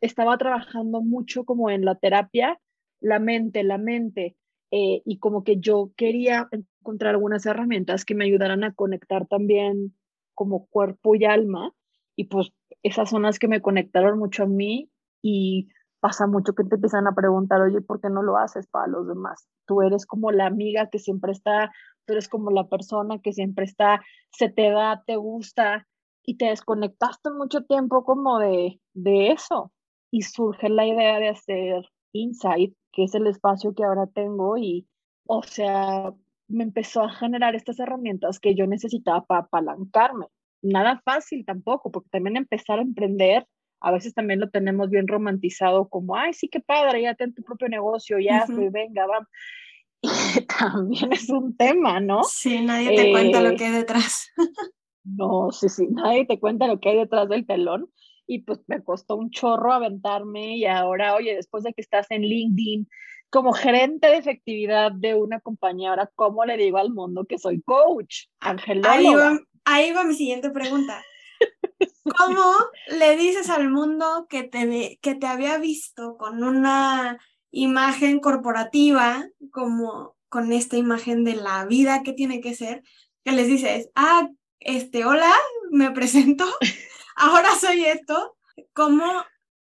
estaba trabajando mucho como en la terapia, la mente, la mente, eh, y como que yo quería encontrar algunas herramientas que me ayudaran a conectar también como cuerpo y alma, y pues esas son las que me conectaron mucho a mí y pasa mucho que te empiezan a preguntar, oye, ¿por qué no lo haces para los demás? Tú eres como la amiga que siempre está, tú eres como la persona que siempre está, se te da, te gusta y te desconectaste mucho tiempo como de, de eso. Y surge la idea de hacer Insight, que es el espacio que ahora tengo y, o sea, me empezó a generar estas herramientas que yo necesitaba para apalancarme. Nada fácil tampoco, porque también empezar a emprender, a veces también lo tenemos bien romantizado como, ay, sí, qué padre, ya ten tu propio negocio, ya, uh venga, vamos. Y también es un tema, ¿no? Sí, nadie te cuenta lo eh, que hay detrás. no, sí, sí, nadie te cuenta lo que hay detrás del telón y pues me costó un chorro aventarme y ahora, oye, después de que estás en LinkedIn como gerente de efectividad de una compañía, ahora, ¿cómo le digo al mundo que soy coach? Ahí va, ahí va mi siguiente pregunta. ¿Cómo le dices al mundo que te, que te había visto con una imagen corporativa, como con esta imagen de la vida que tiene que ser, que les dices, ah, este, hola, me presento, ahora soy esto. ¿Cómo,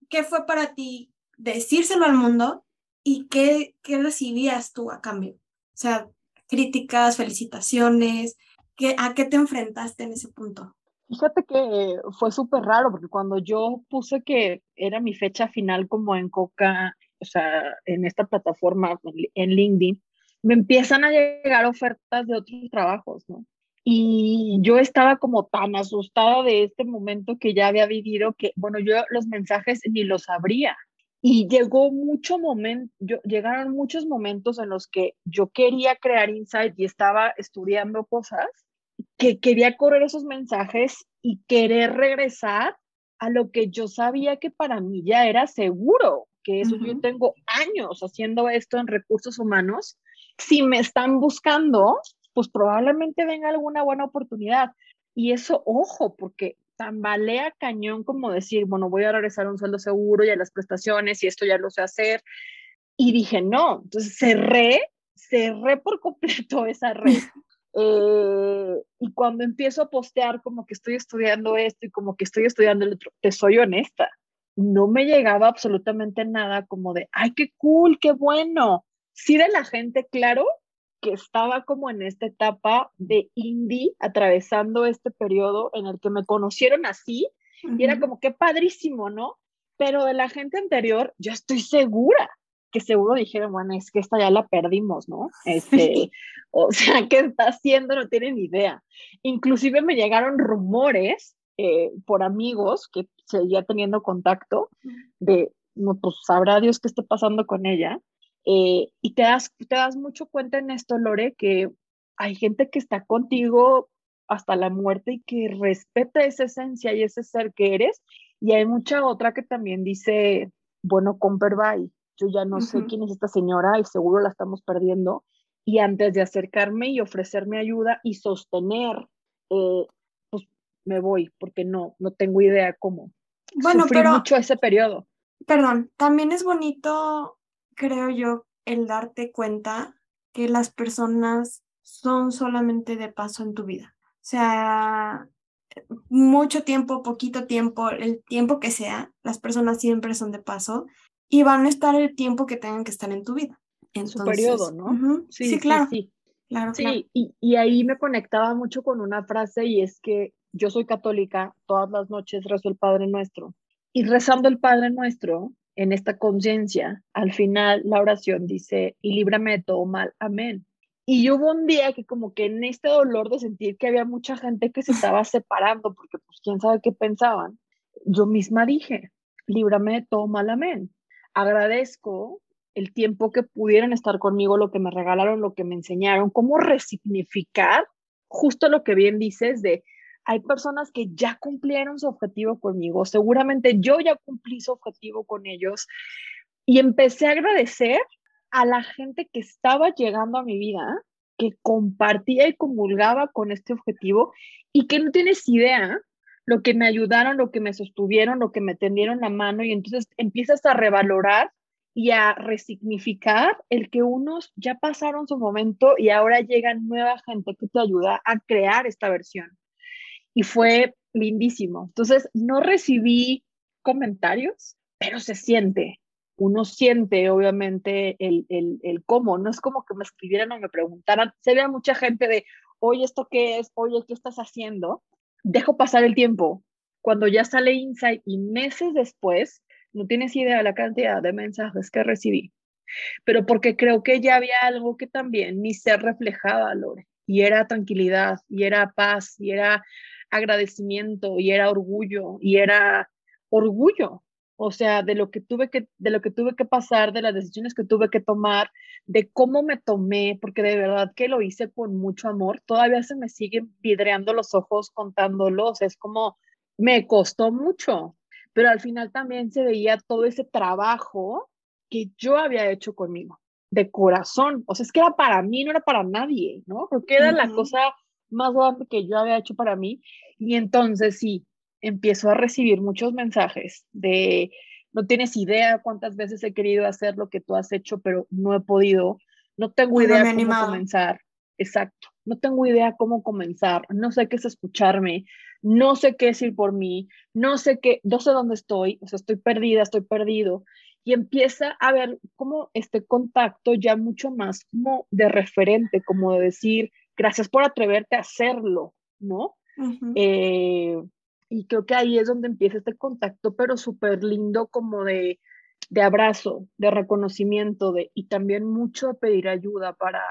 qué fue para ti decírselo al mundo y qué, qué recibías tú a cambio? O sea, críticas, felicitaciones, ¿qué, ¿a qué te enfrentaste en ese punto? Fíjate que fue súper raro porque cuando yo puse que era mi fecha final como en Coca, o sea, en esta plataforma, en LinkedIn, me empiezan a llegar ofertas de otros trabajos, ¿no? Y yo estaba como tan asustada de este momento que ya había vivido que, bueno, yo los mensajes ni los abría. Y llegó mucho momento, llegaron muchos momentos en los que yo quería crear insight y estaba estudiando cosas, que quería correr esos mensajes y querer regresar a lo que yo sabía que para mí ya era seguro, que eso yo tengo años haciendo esto en recursos humanos. Si me están buscando, pues probablemente venga alguna buena oportunidad. Y eso, ojo, porque tambalea cañón como decir, bueno, voy a regresar a un sueldo seguro y a las prestaciones y esto ya lo sé hacer. Y dije, no, entonces cerré, cerré por completo esa red. Eh, y cuando empiezo a postear como que estoy estudiando esto y como que estoy estudiando el otro, te soy honesta, no me llegaba absolutamente nada como de, ay, qué cool, qué bueno. Sí de la gente, claro, que estaba como en esta etapa de indie, atravesando este periodo en el que me conocieron así, y era como que padrísimo, ¿no? Pero de la gente anterior, yo estoy segura que seguro dijeron, bueno, es que esta ya la perdimos, ¿no? Este, o sea, ¿qué está haciendo? No tienen idea. Inclusive me llegaron rumores eh, por amigos que seguía teniendo contacto de, no, pues sabrá Dios qué está pasando con ella, eh, y te das, te das mucho cuenta en esto, Lore, que hay gente que está contigo hasta la muerte y que respeta esa esencia y ese ser que eres. Y hay mucha otra que también dice, bueno, Comperbay, yo ya no sé quién es esta señora y seguro la estamos perdiendo. Y antes de acercarme y ofrecerme ayuda y sostener, eh, pues me voy, porque no, no tengo idea cómo. Bueno, Sufrí pero, mucho ese periodo. Perdón, también es bonito creo yo, el darte cuenta que las personas son solamente de paso en tu vida. O sea, mucho tiempo, poquito tiempo, el tiempo que sea, las personas siempre son de paso y van a estar el tiempo que tengan que estar en tu vida. En su periodo, ¿no? sí, claro. Sí, claro, sí. Y, y ahí me conectaba mucho con una frase y es que yo soy católica, todas las noches rezo el Padre Nuestro. Y rezando el Padre Nuestro, en esta conciencia, al final la oración dice, y líbrame de todo mal, amén. Y hubo un día que como que en este dolor de sentir que había mucha gente que se estaba separando, porque pues quién sabe qué pensaban, yo misma dije, líbrame de todo mal, amén. Agradezco el tiempo que pudieron estar conmigo, lo que me regalaron, lo que me enseñaron, cómo resignificar justo lo que bien dices de hay personas que ya cumplieron su objetivo conmigo, seguramente yo ya cumplí su objetivo con ellos y empecé a agradecer a la gente que estaba llegando a mi vida, que compartía y comulgaba con este objetivo y que no tienes idea lo que me ayudaron, lo que me sostuvieron, lo que me tendieron la mano y entonces empiezas a revalorar y a resignificar el que unos ya pasaron su momento y ahora llega nueva gente que te ayuda a crear esta versión. Y fue lindísimo. Entonces, no recibí comentarios, pero se siente. Uno siente, obviamente, el, el, el cómo. No es como que me escribieran o me preguntaran. Se ve a mucha gente de, oye, ¿esto qué es? Oye, ¿qué estás haciendo? Dejo pasar el tiempo. Cuando ya sale Insight y meses después, no tienes idea de la cantidad de mensajes que recibí, pero porque creo que ya había algo que también ni se reflejaba, Lore, y era tranquilidad, y era paz, y era agradecimiento, y era orgullo, y era orgullo, o sea, de lo que tuve que, de lo que tuve que pasar, de las decisiones que tuve que tomar, de cómo me tomé, porque de verdad que lo hice con mucho amor. Todavía se me siguen vidreando los ojos contándolos. Es como, me costó mucho, pero al final también se veía todo ese trabajo que yo había hecho conmigo, de corazón. O sea, es que era para mí, no era para nadie, ¿no? Porque era la cosa más grande que yo había hecho para mí. Y entonces sí, empiezo a recibir muchos mensajes de, no tienes idea cuántas veces he querido hacer lo que tú has hecho, pero no he podido. No tengo idea cómo comenzar. Exacto. No tengo idea cómo comenzar. No sé qué es escucharme no sé qué es ir por mí, no sé qué, no sé dónde estoy, o sea, estoy perdida, estoy perdido. Y empieza a ver como este contacto ya mucho más como de referente, como de decir, gracias por atreverte a hacerlo, ¿no? Eh, y creo que ahí es donde empieza este contacto, pero súper lindo como de, de abrazo, de reconocimiento, de, y también mucho a pedir ayuda para,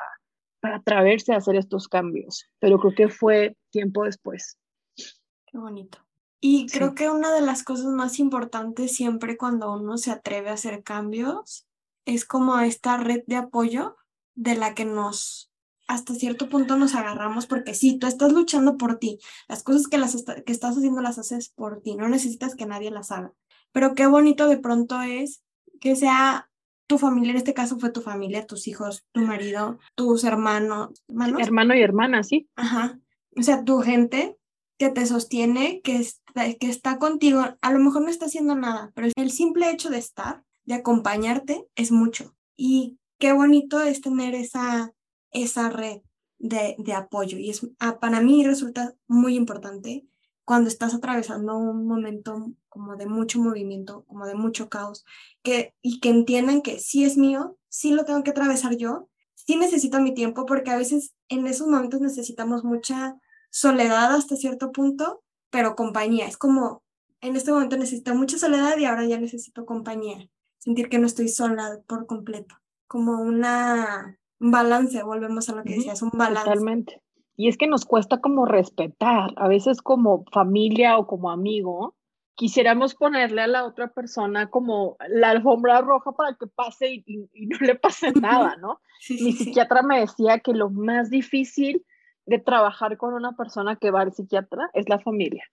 para atreverse a hacer estos cambios. Pero creo que fue tiempo después. Qué bonito. Y creo que una de las cosas más importantes siempre cuando uno se atreve a hacer cambios es como esta red de apoyo de la que nos, hasta cierto punto nos agarramos, porque sí, tú estás luchando por ti, las cosas que, las que estás haciendo las haces por ti, no necesitas que nadie las haga. Pero qué bonito de pronto es que sea tu familia, en este caso fue tu familia, tus hijos, tu marido, tus hermanos. ¿hermanos? Hermano y hermana, sí. Ajá. O sea, tu gente que te sostiene, que está, que está contigo, a lo mejor no está haciendo nada, pero el simple hecho de estar, de acompañarte, es mucho. Y qué bonito es tener esa, esa red de, apoyo. Y es, ah, para mí resulta muy importante cuando estás atravesando un momento como de mucho movimiento, como de mucho caos, que, y que entiendan que sí es mío, sí lo tengo que atravesar yo, sí necesito mi tiempo, porque a veces en esos momentos necesitamos mucha soledad hasta cierto punto, pero compañía. Es como, en este momento necesito mucha soledad y ahora ya necesito compañía. Sentir que no estoy sola por completo. Como una, un balance, volvemos a lo que decías, un balance. Totalmente. Y es que nos cuesta como respetar, a veces como familia o como amigo, quisiéramos ponerle a la otra persona como la alfombra roja para que pase y, no le pase nada, ¿no? Mi psiquiatra me decía que lo más difícil de trabajar con una persona que va al psiquiatra es la familia.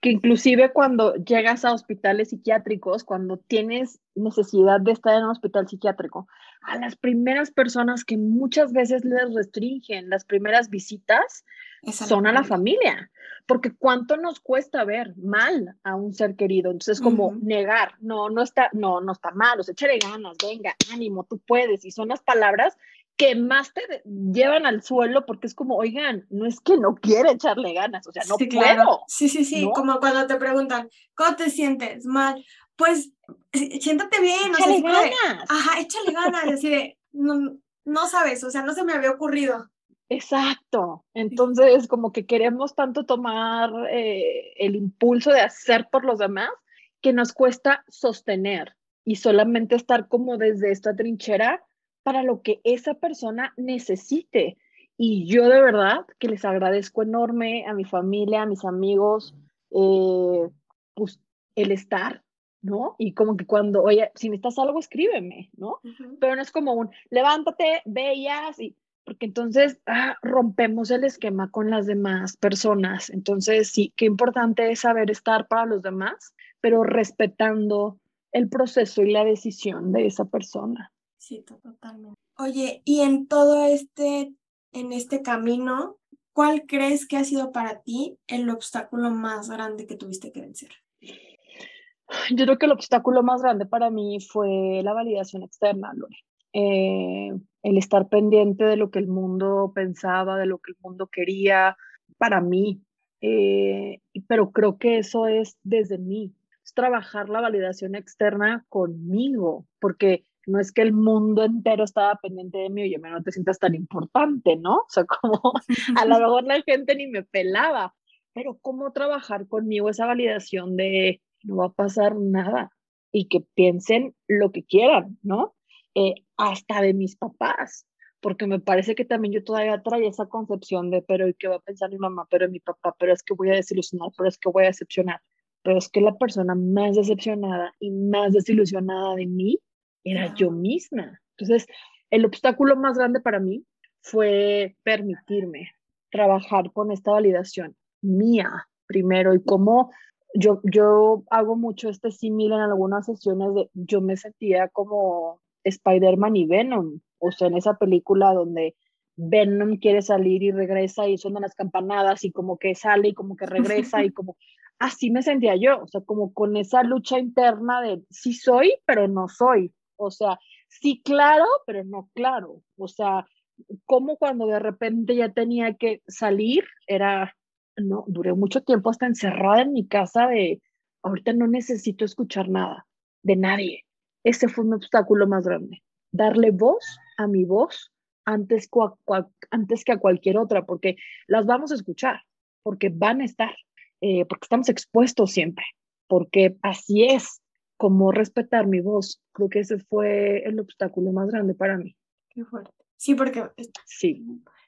Que inclusive cuando llegas a hospitales psiquiátricos, cuando tienes necesidad de estar en un hospital psiquiátrico, a las primeras personas que muchas veces les restringen las primeras visitas son a la familia, porque cuánto nos cuesta ver mal a un ser querido. Entonces, como negar, no, no está, no, no está mal, o sea, échale ganas, venga, ánimo, tú puedes, y son las palabras que más te llevan al suelo porque es como, oigan, no es que no quiera echarle ganas, o sea, no puedo. Sí, sí, sí, como cuando te preguntan, ¿cómo te sientes? Mal. Pues, siéntate bien. Échale o ganas. ajá, échale ganas, y así de, no, no sabes, o sea, no se me había ocurrido. Exacto. Entonces, como que queremos tanto tomar eh, el impulso de hacer por los demás que nos cuesta sostener y solamente estar como desde esta trinchera para lo que esa persona necesite. Y yo de verdad que les agradezco enorme a mi familia, a mis amigos, eh, pues el estar, ¿no? Y como que cuando, oye, si necesitas algo, escríbeme, ¿no? Pero no es como un, levántate, veías, y, porque entonces ah, rompemos el esquema con las demás personas. Entonces, sí, qué importante es saber estar para los demás, pero respetando el proceso y la decisión de esa persona. Sí, totalmente. Oye, y en todo este, en este camino, ¿cuál crees que ha sido para ti el obstáculo más grande que tuviste que vencer? Yo creo que el obstáculo más grande para mí fue la validación externa, Lore. Eh, el estar pendiente de lo que el mundo pensaba, de lo que el mundo quería para mí. Eh, pero creo que eso es desde mí, es trabajar la validación externa conmigo, porque no es que el mundo entero estaba pendiente de mí, oye, no te sientas tan importante, ¿no? O sea, como a lo mejor la gente ni me pelaba, pero cómo trabajar conmigo esa validación de no va a pasar nada y que piensen lo que quieran, ¿no? Eh, hasta de mis papás, porque me parece que también yo todavía traía esa concepción de, pero ¿y qué va a pensar mi mamá? Pero mi papá, pero es que voy a desilusionar, pero es que voy a decepcionar. Pero es que la persona más decepcionada y más desilusionada de mí era yo misma. Entonces, el obstáculo más grande para mí fue permitirme trabajar con esta validación mía primero y cómo yo, yo hago mucho este símil en algunas sesiones de yo me sentía como Spider-Man y Venom, o sea, en esa película donde Venom quiere salir y regresa y suenan las campanadas y como que sale y como que regresa y como así me sentía yo, o sea, como con esa lucha interna de sí soy, pero no soy, o sea, sí claro, pero no claro, o sea, como cuando de repente ya tenía que salir, era, no, duré mucho tiempo hasta encerrada en mi casa de, ahorita no necesito escuchar nada de nadie, ese fue mi obstáculo más grande, darle voz a mi voz antes, antes que a cualquier otra, porque las vamos a escuchar, porque van a estar, eh, porque estamos expuestos siempre, porque así es como respetar mi voz. Creo que ese fue el obstáculo más grande para mí. Qué fuerte. Sí, porque sí.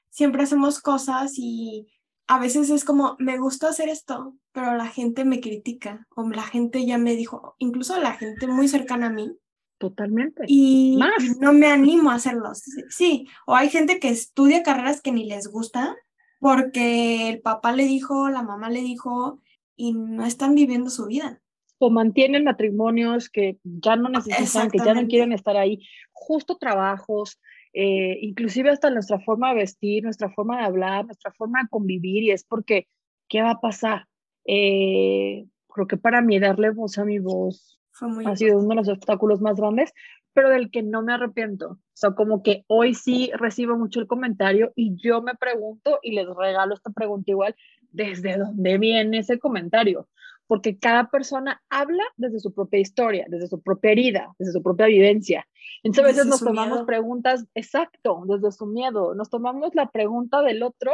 siempre hacemos cosas y a veces es como, me gusta hacer esto, pero la gente me critica o la gente ya me dijo, incluso la gente muy cercana a mí, Totalmente. Y no me animo a hacerlos. Sí, o hay gente que estudia carreras que ni les gusta porque el papá le dijo, la mamá le dijo y no están viviendo su vida. O mantienen matrimonios que ya no necesitan, que ya no quieren estar ahí. Justo trabajos, eh, inclusive hasta nuestra forma de vestir, nuestra forma de hablar, nuestra forma de convivir y es porque, ¿qué va a pasar? Eh, creo que para mí darle voz a mi voz ha sido uno de los obstáculos más grandes, pero del que no me arrepiento. O sea, como que hoy sí recibo mucho el comentario y yo me pregunto y les regalo esta pregunta igual, ¿desde dónde viene ese comentario? Porque cada persona habla desde su propia historia, desde su propia herida, desde su propia vivencia. Entonces a veces nos tomamos preguntas, exacto, desde su miedo, nos tomamos la pregunta del otro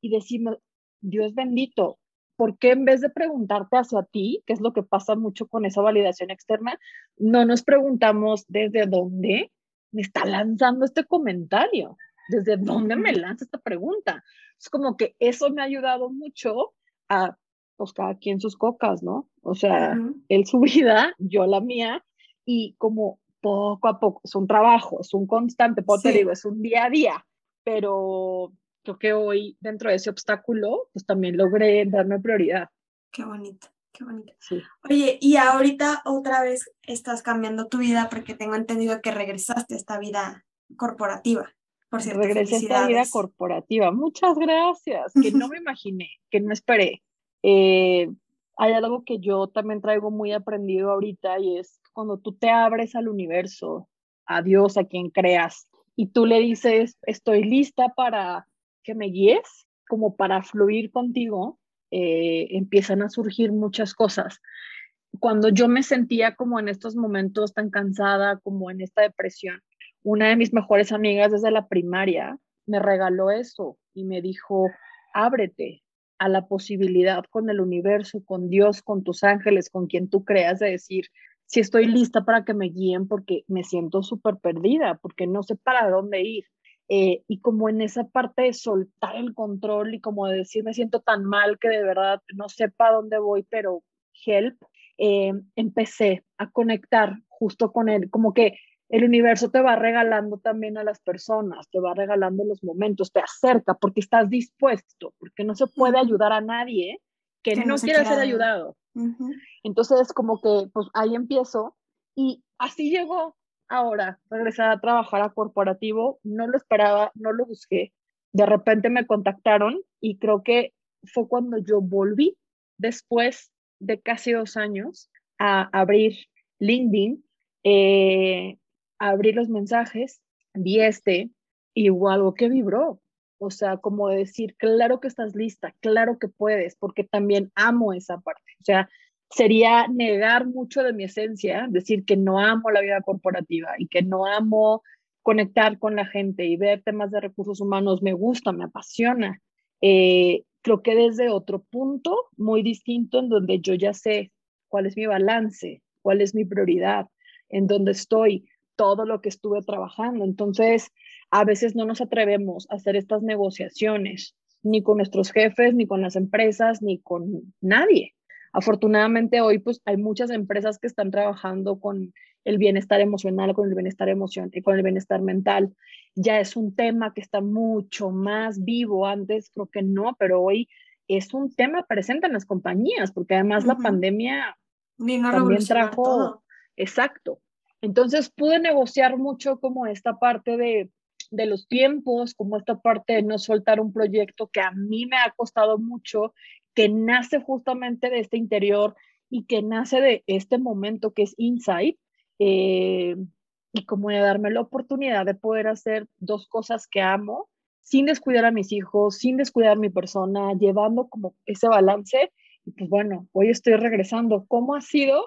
y decimos, Dios bendito, ¿por qué en vez de preguntarte hacia ti, que es lo que pasa mucho con esa validación externa, no nos preguntamos desde dónde me está lanzando este comentario? ¿Desde dónde me lanza esta pregunta? Es como que eso me ha ayudado mucho a, pues cada quien sus cocas, ¿no? O sea, él su vida, yo la mía, y como poco a poco, es un trabajo, es un constante, pues te digo, es un día a día, pero creo que hoy dentro de ese obstáculo, pues también logré darme prioridad. Qué bonito, qué bonito. Sí. Oye, y ahorita otra vez estás cambiando tu vida porque tengo entendido que regresaste a esta vida corporativa. Por cierto, regresé a esta vida corporativa. Muchas gracias, que no me imaginé, que no esperé. Eh, hay algo que yo también traigo muy aprendido ahorita y es cuando tú te abres al universo, a Dios, a quien creas, y tú le dices, estoy lista para que me guíes, como para fluir contigo, eh, empiezan a surgir muchas cosas. Cuando yo me sentía como en estos momentos tan cansada, como en esta depresión, una de mis mejores amigas desde la primaria me regaló eso y me dijo, ábrete a la posibilidad con el universo, con Dios, con tus ángeles, con quien tú creas, de decir, si estoy lista para que me guíen porque me siento súper perdida, porque no sé para dónde ir. Eh, y como en esa parte de soltar el control y como de decir me siento tan mal que de verdad no sé para dónde voy, pero help, eh, empecé a conectar justo con él, como que el universo te va regalando también a las personas, te va regalando los momentos, te acerca porque estás dispuesto, porque no se puede ayudar a nadie que, no, quiera ser ayudado. Entonces, como que, pues ahí empiezo y así llegó ahora, regresar a trabajar a corporativo, no lo esperaba, no lo busqué, de repente me contactaron y creo que fue cuando yo volví después de casi dos años a abrir LinkedIn, eh, a abrir los mensajes, vi este y hubo algo que vibró. O sea, como decir, claro que estás lista, claro que puedes, porque también amo esa parte. O sea, sería negar mucho de mi esencia, decir que no amo la vida corporativa y que no amo conectar con la gente y ver temas de recursos humanos, me gusta, me apasiona. Eh, creo que desde otro punto muy distinto en donde yo ya sé cuál es mi balance, cuál es mi prioridad, en donde estoy, todo lo que estuve trabajando. Entonces, a veces no nos atrevemos a hacer estas negociaciones, ni con nuestros jefes, ni con las empresas, ni con nadie. Afortunadamente hoy pues hay muchas empresas que están trabajando con el bienestar emocional, con el bienestar emocional y con el bienestar mental. Ya es un tema que está mucho más vivo. Antes creo que no, pero hoy es un tema presente en las compañías, porque además la pandemia también trajo, exacto. Entonces pude negociar mucho como esta parte de, de los tiempos, como esta parte de no soltar un proyecto que a mí me ha costado mucho que nace justamente de este interior y que nace de este momento que es insight, eh, y como de darme la oportunidad de poder hacer dos cosas que amo, sin descuidar a mis hijos, sin descuidar a mi persona, llevando como ese balance. Y pues bueno, hoy estoy regresando. ¿Cómo ha sido?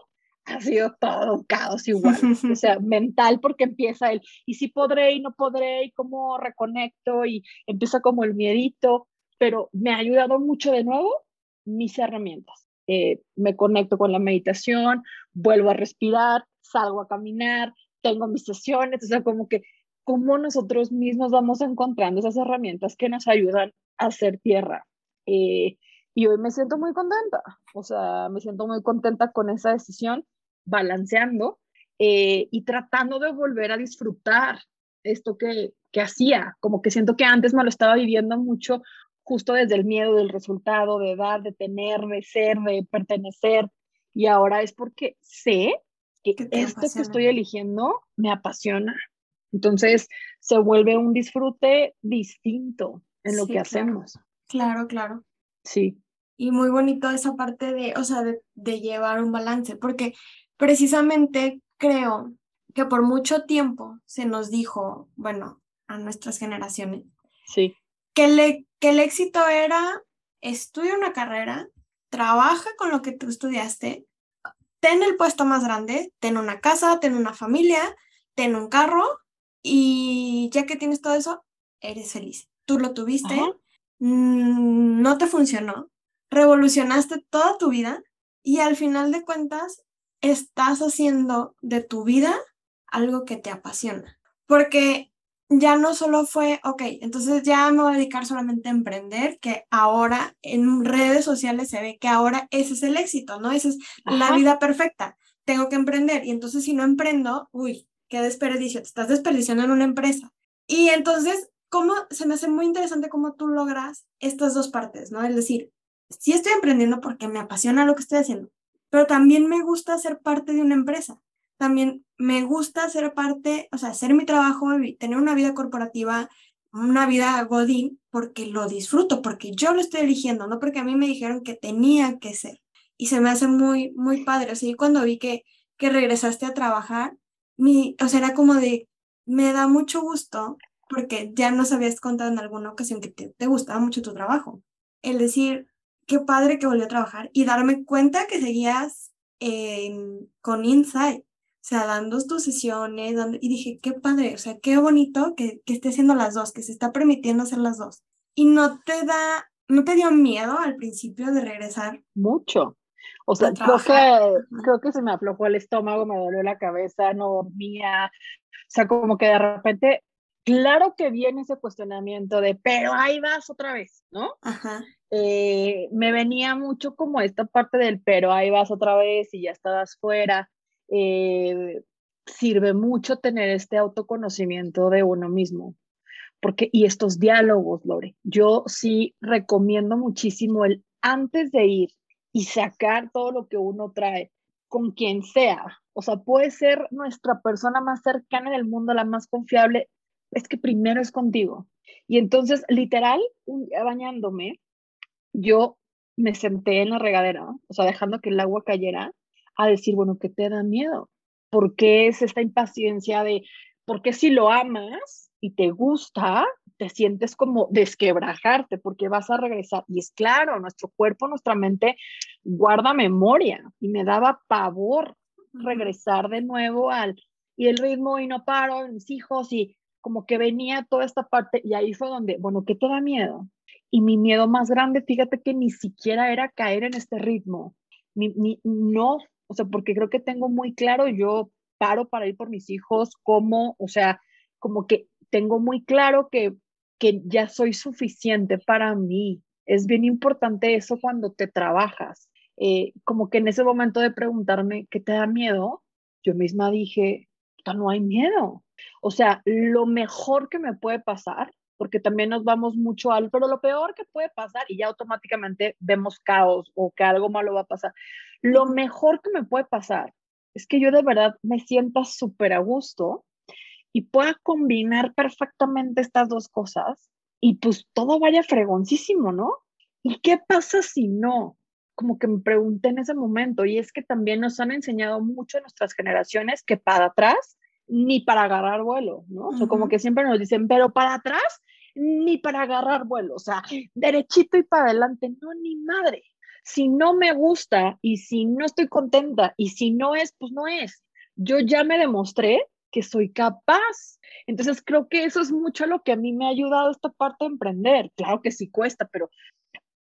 Ha sido todo un caos igual, o sea, mental porque empieza el, y si podré y no podré, y cómo reconecto, y empieza como el miedito, pero me ha ayudado mucho de nuevo mis herramientas. Eh, me conecto con la meditación, vuelvo a respirar, salgo a caminar, tengo mis sesiones, o sea, como que cómo nosotros mismos vamos encontrando esas herramientas que nos ayudan a hacer tierra. Eh, y hoy me siento muy contenta, o sea, me siento muy contenta con esa decisión, balanceando eh, y tratando de volver a disfrutar esto que, que hacía, como que siento que antes me lo estaba viviendo mucho justo desde el miedo del resultado, de dar, de tener, de ser, de pertenecer. Y ahora es porque sé que esto que estoy eligiendo me apasiona. Entonces se vuelve un disfrute distinto en lo que hacemos. Claro, claro. Sí. Y muy bonito esa parte de, o sea, de, de llevar un balance, porque precisamente creo que por mucho tiempo se nos dijo, bueno, a nuestras generaciones, sí que, le, que el éxito era estudia una carrera, trabaja con lo que tú estudiaste, ten el puesto más grande, ten una casa, ten una familia, ten un carro y ya que tienes todo eso, eres feliz. Tú lo tuviste, mm, no te funcionó, revolucionaste toda tu vida y al final de cuentas estás haciendo de tu vida algo que te apasiona. Porque ya no solo fue, ok, entonces ya me voy a dedicar solamente a emprender, que ahora en redes sociales se ve que ahora ese es el éxito, ¿no? Esa es la vida perfecta. Tengo que emprender y entonces si no emprendo, uy, qué desperdicio, te estás desperdiciando en una empresa. Y entonces, ¿cómo se me hace muy interesante cómo tú logras estas dos partes, ¿no? Es decir, sí estoy emprendiendo porque me apasiona lo que estoy haciendo, pero también me gusta ser parte de una empresa también me gusta ser parte, o sea, hacer mi trabajo, tener una vida corporativa, una vida godín, porque lo disfruto, porque yo lo estoy eligiendo, no porque a mí me dijeron que tenía que ser. Y se me hace muy, muy padre. O sea, y cuando vi que, que regresaste a trabajar, mi, o sea, era como de, me da mucho gusto, porque ya nos habías contado en alguna ocasión que te, te gustaba mucho tu trabajo. El decir, qué padre que volvió a trabajar y darme cuenta que seguías con Insight o sea, dando tus sesiones, y dije, qué padre, o sea, qué bonito que, que esté haciendo las dos, que se está permitiendo hacer las dos. Y no te da, no te dio miedo al principio de regresar. Mucho. O sea, creo que, creo que se me aflojó el estómago, me dolió la cabeza, no dormía. O sea, como que de repente, claro que viene ese cuestionamiento de, pero ahí vas otra vez, ¿no? Ajá. Eh, me venía mucho como esta parte del, pero ahí vas otra vez y ya estabas fuera. Eh, sirve mucho tener este autoconocimiento de uno mismo. Porque, y estos diálogos, Lore, yo sí recomiendo muchísimo el antes de ir y sacar todo lo que uno trae con quien sea. O sea, puede ser nuestra persona más cercana en el mundo, la más confiable, es que primero es contigo. Y entonces, literal, bañándome, yo me senté en la regadera, o sea, dejando que el agua cayera, a decir, bueno, ¿qué te da miedo? ¿Por qué es esta impaciencia de, por qué si lo amas y te gusta, te sientes como desquebrajarte porque vas a regresar? Y es claro, nuestro cuerpo, nuestra mente guarda memoria y me daba pavor regresar de nuevo al, y el ritmo y no paro, mis hijos y como que venía toda esta parte y ahí fue donde, bueno, ¿qué te da miedo? Y mi miedo más grande, fíjate que ni siquiera era caer en este ritmo, ni, ni, no, o sea, porque creo que tengo muy claro, yo paro para ir por mis hijos, como, o sea, como que tengo muy claro que, que ya soy suficiente para mí. Es bien importante eso cuando te trabajas. Eh, como que en ese momento de preguntarme, ¿qué te da miedo? Yo misma dije, no hay miedo. O sea, lo mejor que me puede pasar, porque también nos vamos mucho al, pero lo peor que puede pasar y ya automáticamente vemos caos o que algo malo va a pasar. Lo mejor que me puede pasar es que yo de verdad me sienta súper a gusto y pueda combinar perfectamente estas dos cosas y pues todo vaya fregoncísimo, ¿no? ¿Y qué pasa si no? Como que me pregunté en ese momento y es que también nos han enseñado mucho nuestras generaciones que para atrás ni para agarrar vuelo, ¿no? O sea, como que siempre nos dicen, pero para atrás ni para agarrar vuelo, o sea, derechito y para adelante, no, ni madre. Si no me gusta y si no estoy contenta y si no es, pues no es. Yo ya me demostré que soy capaz. Entonces creo que eso es mucho lo que a mí me ha ayudado esta parte de emprender. Claro que sí cuesta, pero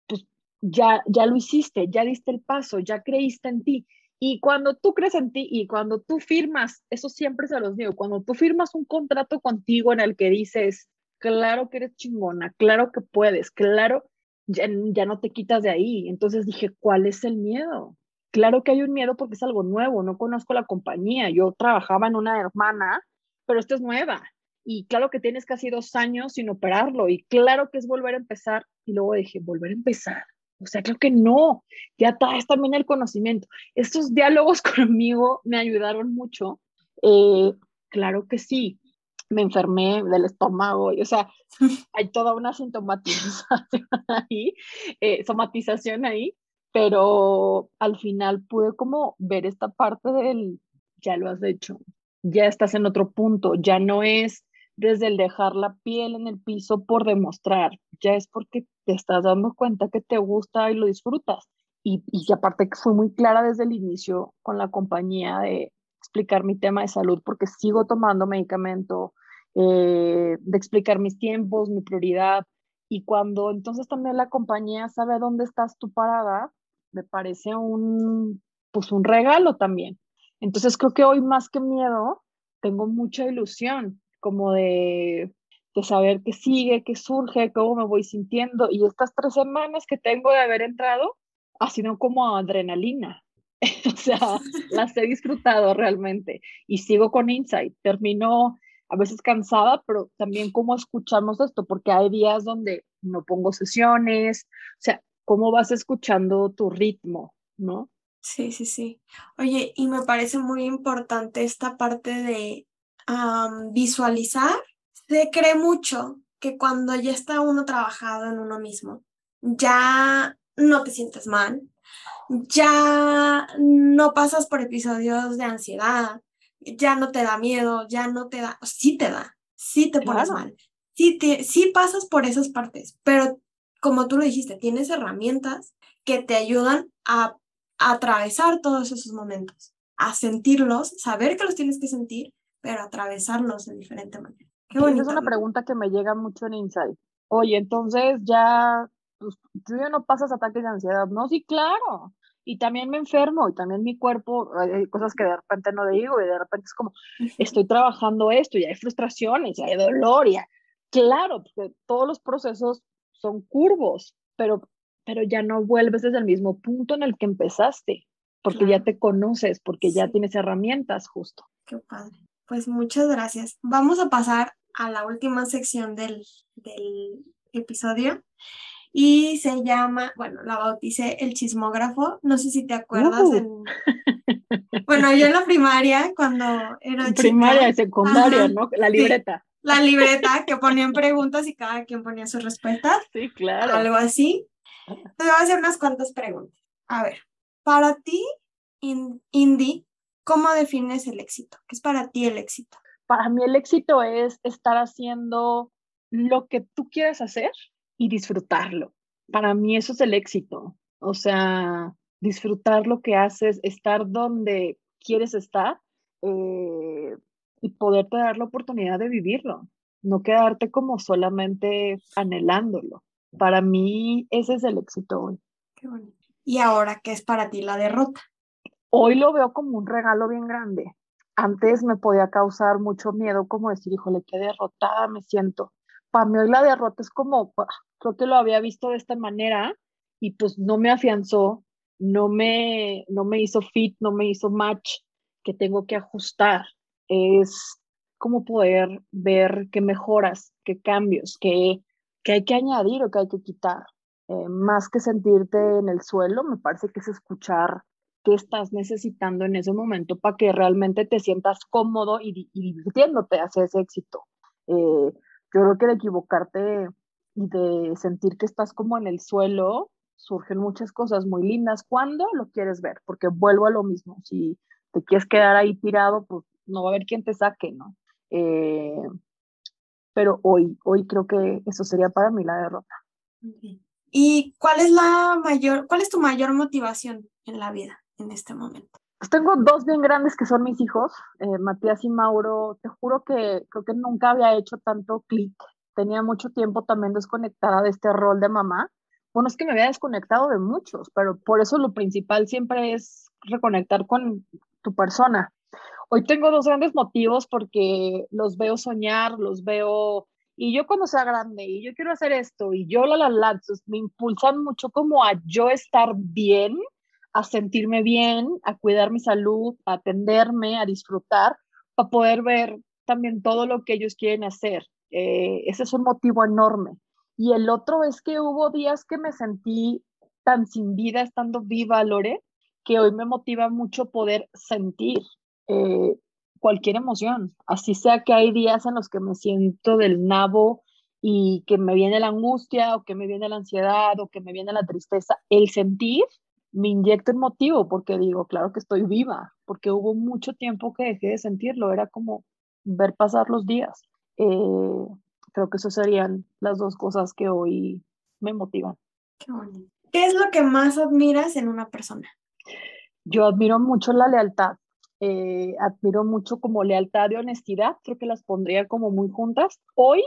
pues ya, ya lo hiciste, ya diste el paso, ya creíste en ti. Y cuando tú crees en ti y cuando tú firmas, eso siempre se los digo, cuando tú firmas un contrato contigo en el que dices, claro que eres chingona, claro que puedes, claro, ya, ya no te quitas de ahí. Entonces dije, ¿cuál es el miedo? Claro que hay un miedo porque es algo nuevo, no conozco la compañía, yo trabajaba en una hermana, pero esto es nueva. Y claro que tienes casi dos años sin operarlo y claro que es volver a empezar. Y luego dije, volver a empezar o sea, creo que no, ya traes también el conocimiento. Estos diálogos conmigo me ayudaron mucho. Eh, claro que sí, me enfermé del estómago, y, o sea, hay toda una sintomatización ahí, eh, somatización ahí, pero al final pude como ver esta parte del, ya lo has hecho, ya estás en otro punto, ya no es desde el dejar la piel en el piso por demostrar, ya es porque te estás dando cuenta que te gusta y lo disfrutas. Y, y aparte que fue muy clara desde el inicio con la compañía de explicar mi tema de salud, porque sigo tomando medicamento, eh, de explicar mis tiempos, mi prioridad. Y cuando entonces también la compañía sabe dónde estás tú parada, me parece un, pues un regalo también. Entonces creo que hoy más que miedo, tengo mucha ilusión, como de de saber qué sigue, qué surge, cómo me voy sintiendo. Y estas tres semanas que tengo de haber entrado ha sido como adrenalina. o sea, las he disfrutado realmente y sigo con Insight. Termino a veces cansada, pero también cómo escuchamos esto, porque hay días donde no pongo sesiones, o sea, cómo vas escuchando tu ritmo, ¿no? Sí, sí, sí. Oye, y me parece muy importante esta parte de visualizar se cree mucho que cuando ya está uno trabajado en uno mismo, ya no te sientes mal, ya no pasas por episodios de ansiedad, ya no te da miedo, ya no te da, sí te da, sí te pones mal, sí, te, sí pasas por esas partes, pero como tú lo dijiste, tienes herramientas que te ayudan a, a atravesar todos esos momentos, a sentirlos, saber que los tienes que sentir, pero atravesarlos de diferente manera. Esa es una pregunta que me llega mucho en Insight. Oye, entonces ya, pues, tú ya no pasas ataques de ansiedad, ¿no? Sí, claro. Y también me enfermo y también mi cuerpo, hay cosas que de repente no digo y de repente es como, estoy trabajando esto y hay frustraciones y hay dolor y claro, porque todos los procesos son curvos, pero pero ya no vuelves desde el mismo punto en el que empezaste, porque ya te conoces, porque ya tienes herramientas justo. Qué padre. Pues muchas gracias. Vamos a pasar a la última sección del, del episodio y se llama, bueno, la bauticé el chismógrafo, no sé si te acuerdas. Uh. Bueno, yo en la primaria, cuando era chica, Primaria, secundaria, ¿no? La libreta. la libreta que ponían preguntas y cada quien ponía su respuesta, Sí, claro. algo así. Te voy a hacer unas cuantas preguntas. A ver, para ti, In- Indy, ¿cómo defines el éxito? ¿Qué es para ti el éxito? Para mí el éxito es estar haciendo lo que tú quieres hacer y disfrutarlo. Para mí eso es el éxito. O sea, disfrutar lo que haces, estar donde quieres estar eh, y poderte dar la oportunidad de vivirlo. No quedarte como solamente anhelándolo. Para mí ese es el éxito hoy. Qué bonito. Y ahora, ¿qué es para ti la derrota? Hoy lo veo como un regalo bien grande. Antes me podía causar mucho miedo, como decir, híjole, qué derrotada me siento. Para mí hoy la derrota es como, "Ah, creo que lo había visto de esta manera y pues no me afianzó, no me, no me hizo fit, no me hizo match, que tengo que ajustar. Es como poder ver qué mejoras, qué cambios, qué, qué hay que añadir o qué hay que quitar. Eh, más que sentirte en el suelo, me parece que es escuchar qué estás necesitando en ese momento para que realmente te sientas cómodo y, y divirtiéndote hacia ese éxito. Eh, yo creo que de equivocarte y de sentir que estás como en el suelo, surgen muchas cosas muy lindas cuando lo quieres ver, porque vuelvo a lo mismo, si te quieres quedar ahí tirado, pues no va a haber quien te saque, ¿no? Eh, pero hoy, hoy creo que eso sería para mí la derrota. ¿Y cuál es la mayor, cuál es tu mayor motivación en la vida en este momento? Pues tengo dos bien grandes que son mis hijos, eh, Matías y Mauro. Te juro que creo que nunca había hecho tanto clic. Tenía mucho tiempo también desconectada de este rol de mamá. Bueno, es que me había desconectado de muchos, pero por eso lo principal siempre es reconectar con tu persona. Hoy tengo dos grandes motivos porque los veo soñar, los veo, y yo cuando sea grande, y yo quiero hacer esto, y yo la la la, me impulsan mucho como a yo estar bien, a sentirme bien, a cuidar mi salud, a atenderme, a disfrutar, para poder ver también todo lo que ellos quieren hacer. Eh, ese es un motivo enorme. Y el otro es que hubo días que me sentí tan sin vida estando viva, Lore, que hoy me motiva mucho poder sentir eh, cualquier emoción. Así sea que hay días en los que me siento del nabo y que me viene la angustia o que me viene la ansiedad o que me viene la tristeza. El sentir me inyecta un motivo porque digo, claro que estoy viva, porque hubo mucho tiempo que dejé de sentirlo, era como ver pasar los días. Eh, creo que esas serían las dos cosas que hoy me motivan. Qué bonito. ¿Qué es lo que más admiras en una persona? Yo admiro mucho la lealtad, eh, admiro mucho como lealtad y honestidad, creo que las pondría como muy juntas. Hoy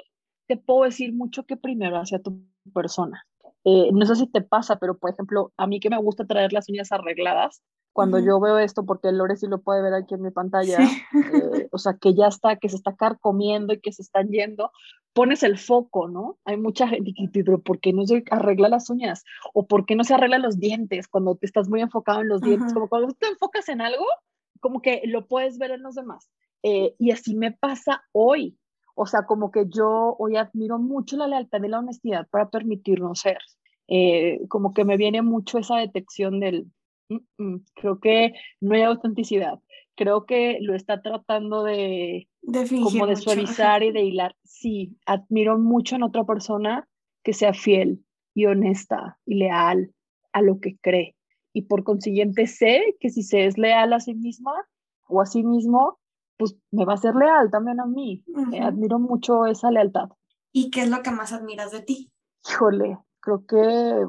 te puedo decir mucho que primero hacia tu persona. Eh, no sé si te pasa, pero por ejemplo, a mí que me gusta traer las uñas arregladas, cuando yo veo esto, porque Lore sí lo puede ver aquí en mi pantalla, Sí. eh, o sea, que ya está, que se está carcomiendo y que se están yendo, pones el foco, ¿no? Hay mucha gente que dice, pero ¿por qué no se arregla las uñas? ¿O por qué no se arreglan los dientes cuando te estás muy enfocado en los dientes? Como cuando te enfocas en algo, como que lo puedes ver en los demás. Eh, y así me pasa hoy. O sea, como que yo hoy admiro mucho la lealtad y la honestidad para permitirnos ser. Eh, como que me viene mucho esa detección del, "Mm, mm, creo que no hay autenticidad. Creo que lo está tratando de, De como de mucho. suavizar y de hilar. Sí, admiro mucho en otra persona que sea fiel y honesta y leal a lo que cree. Y por consiguiente sé que si se es leal a sí misma o a sí mismo, pues me va a ser leal también a mí. Eh, Ujú. admiro mucho esa lealtad. ¿Y qué es lo que más admiras de ti? Híjole, creo que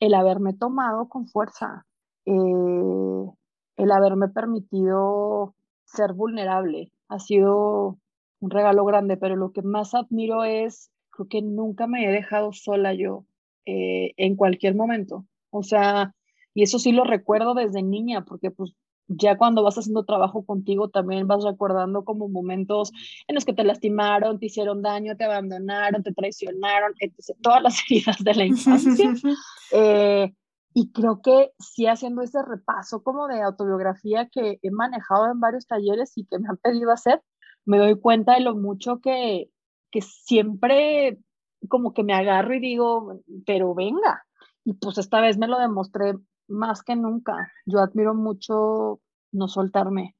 el haberme tomado con fuerza, eh, el haberme permitido ser vulnerable, ha sido un regalo grande, pero lo que más admiro es, creo que nunca me he dejado sola yo eh, en cualquier momento. O sea, y eso sí lo recuerdo desde niña, porque pues ya cuando vas haciendo trabajo contigo también vas recordando como momentos en los que te lastimaron, te hicieron daño, te abandonaron, te traicionaron, todas las heridas de la infancia. Eh, y creo que sí haciendo ese repaso como de autobiografía que he manejado en varios talleres y que me han pedido hacer, me doy cuenta de lo mucho que, que siempre como que me agarro y digo, pero venga. Y pues esta vez me lo demostré más que nunca. Yo admiro mucho no soltarme.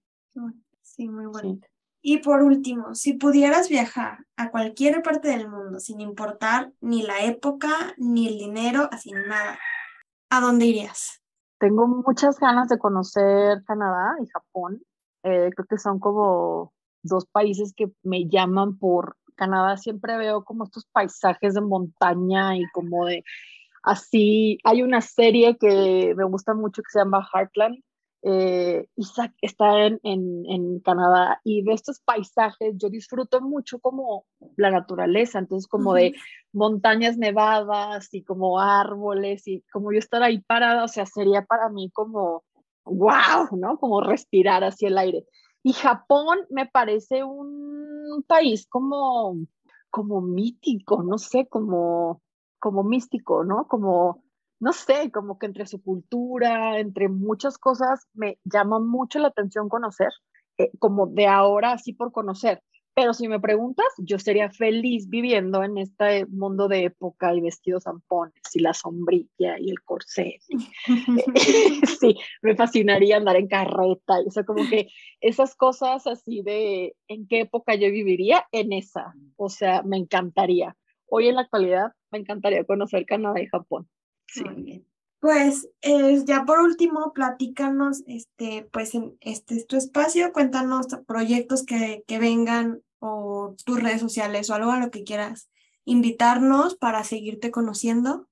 Sí, muy bonito. Y por último, si pudieras viajar a cualquier parte del mundo, sin importar ni la época, ni el dinero, así nada, ¿a dónde irías? Tengo muchas ganas de conocer Canadá y Japón. Eh, creo que son como dos países que me llaman por Canadá. Siempre veo como estos paisajes de montaña y como de así. Hay una serie que me gusta mucho que se llama Heartland, eh, Isaac está en, en, Canadá y de estos paisajes yo disfruto mucho como la naturaleza, entonces como de montañas nevadas y como árboles y como yo estar ahí parada, o sea, sería para mí como wow, ¿no? Como respirar hacia el aire. Y Japón me parece un país como, como mítico, no sé, como, como místico, ¿no? Como no sé, como que entre su cultura, entre muchas cosas, me llama mucho la atención conocer, eh, como de ahora así por conocer. Pero si me preguntas, yo sería feliz viviendo en este mundo de época y vestidos zampones y la sombrilla y el corset. sí, me fascinaría andar en carreta. O sea, como que esas cosas así de en qué época yo viviría, en esa. O sea, me encantaría. Hoy en la actualidad me encantaría conocer Canadá y Japón. Muy bien. Pues eh, ya por último, platícanos, este, pues en este es tu espacio, cuéntanos proyectos que, que vengan o tus redes sociales o algo a lo que quieras invitarnos para seguirte conociendo.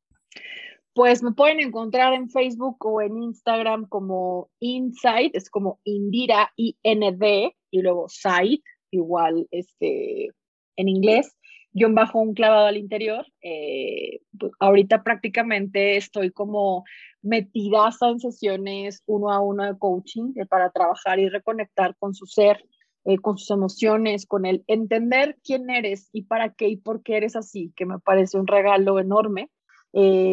Pues me pueden encontrar en Facebook o en Instagram como Insight, es como Indira, I-N-D, y luego Sight, igual este, en inglés guion bajo un clavado al interior. Eh, pues, ahorita prácticamente estoy como metidaza en sesiones uno a uno de coaching eh, para trabajar y reconectar con su ser, eh, con sus emociones, con el entender quién eres y para qué y por qué eres así, que me parece un regalo enorme.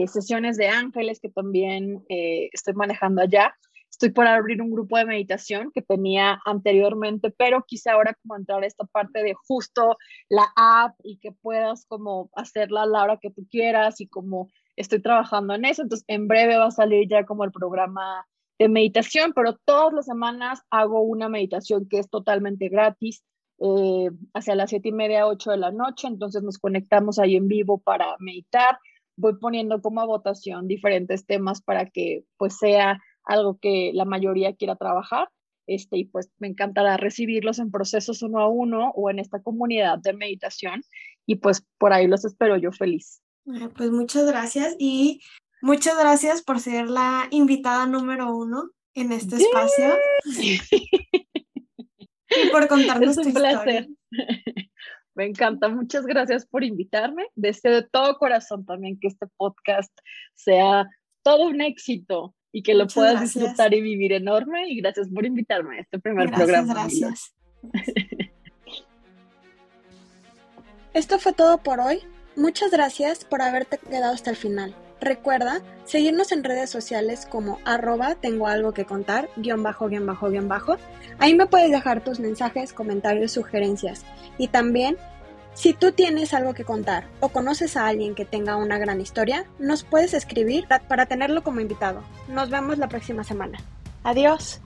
sesiones de ángeles que también estoy manejando allá Estoy por abrir un grupo de meditación que tenía anteriormente, pero quise ahora como entrar a esta parte de justo la app y que puedas como hacerla a la hora que tú quieras y como estoy trabajando en eso. Entonces, en breve va a salir ya como el programa de meditación, pero todas las semanas hago una meditación que es totalmente gratis. Eh, hacia las siete y media, ocho de la noche, entonces nos conectamos ahí en vivo para meditar. Voy poniendo como a votación diferentes temas para que pues sea algo que la mayoría quiera trabajar. Este, y pues me encantará recibirlos en procesos uno a uno o en esta comunidad de meditación y pues por ahí los espero yo feliz. Pues muchas gracias y muchas gracias por ser la invitada número uno en este espacio y por contarnos es un placer. Me encanta, muchas gracias por invitarme. Deseo de todo corazón también que este podcast sea todo un éxito y que lo puedas disfrutar y vivir enorme. Y gracias por invitarme a este primer programa. Gracias. Esto fue todo por hoy. Muchas gracias por haberte quedado hasta el final. Recuerda seguirnos en redes sociales como arroba tengo algo que contar, guion bajo, guion bajo, guion bajo. Ahí me puedes dejar tus mensajes, comentarios, sugerencias. Y también si tú tienes algo que contar o conoces a alguien que tenga una gran historia, nos puedes escribir para tenerlo como invitado. Nos vemos la próxima semana. Adiós.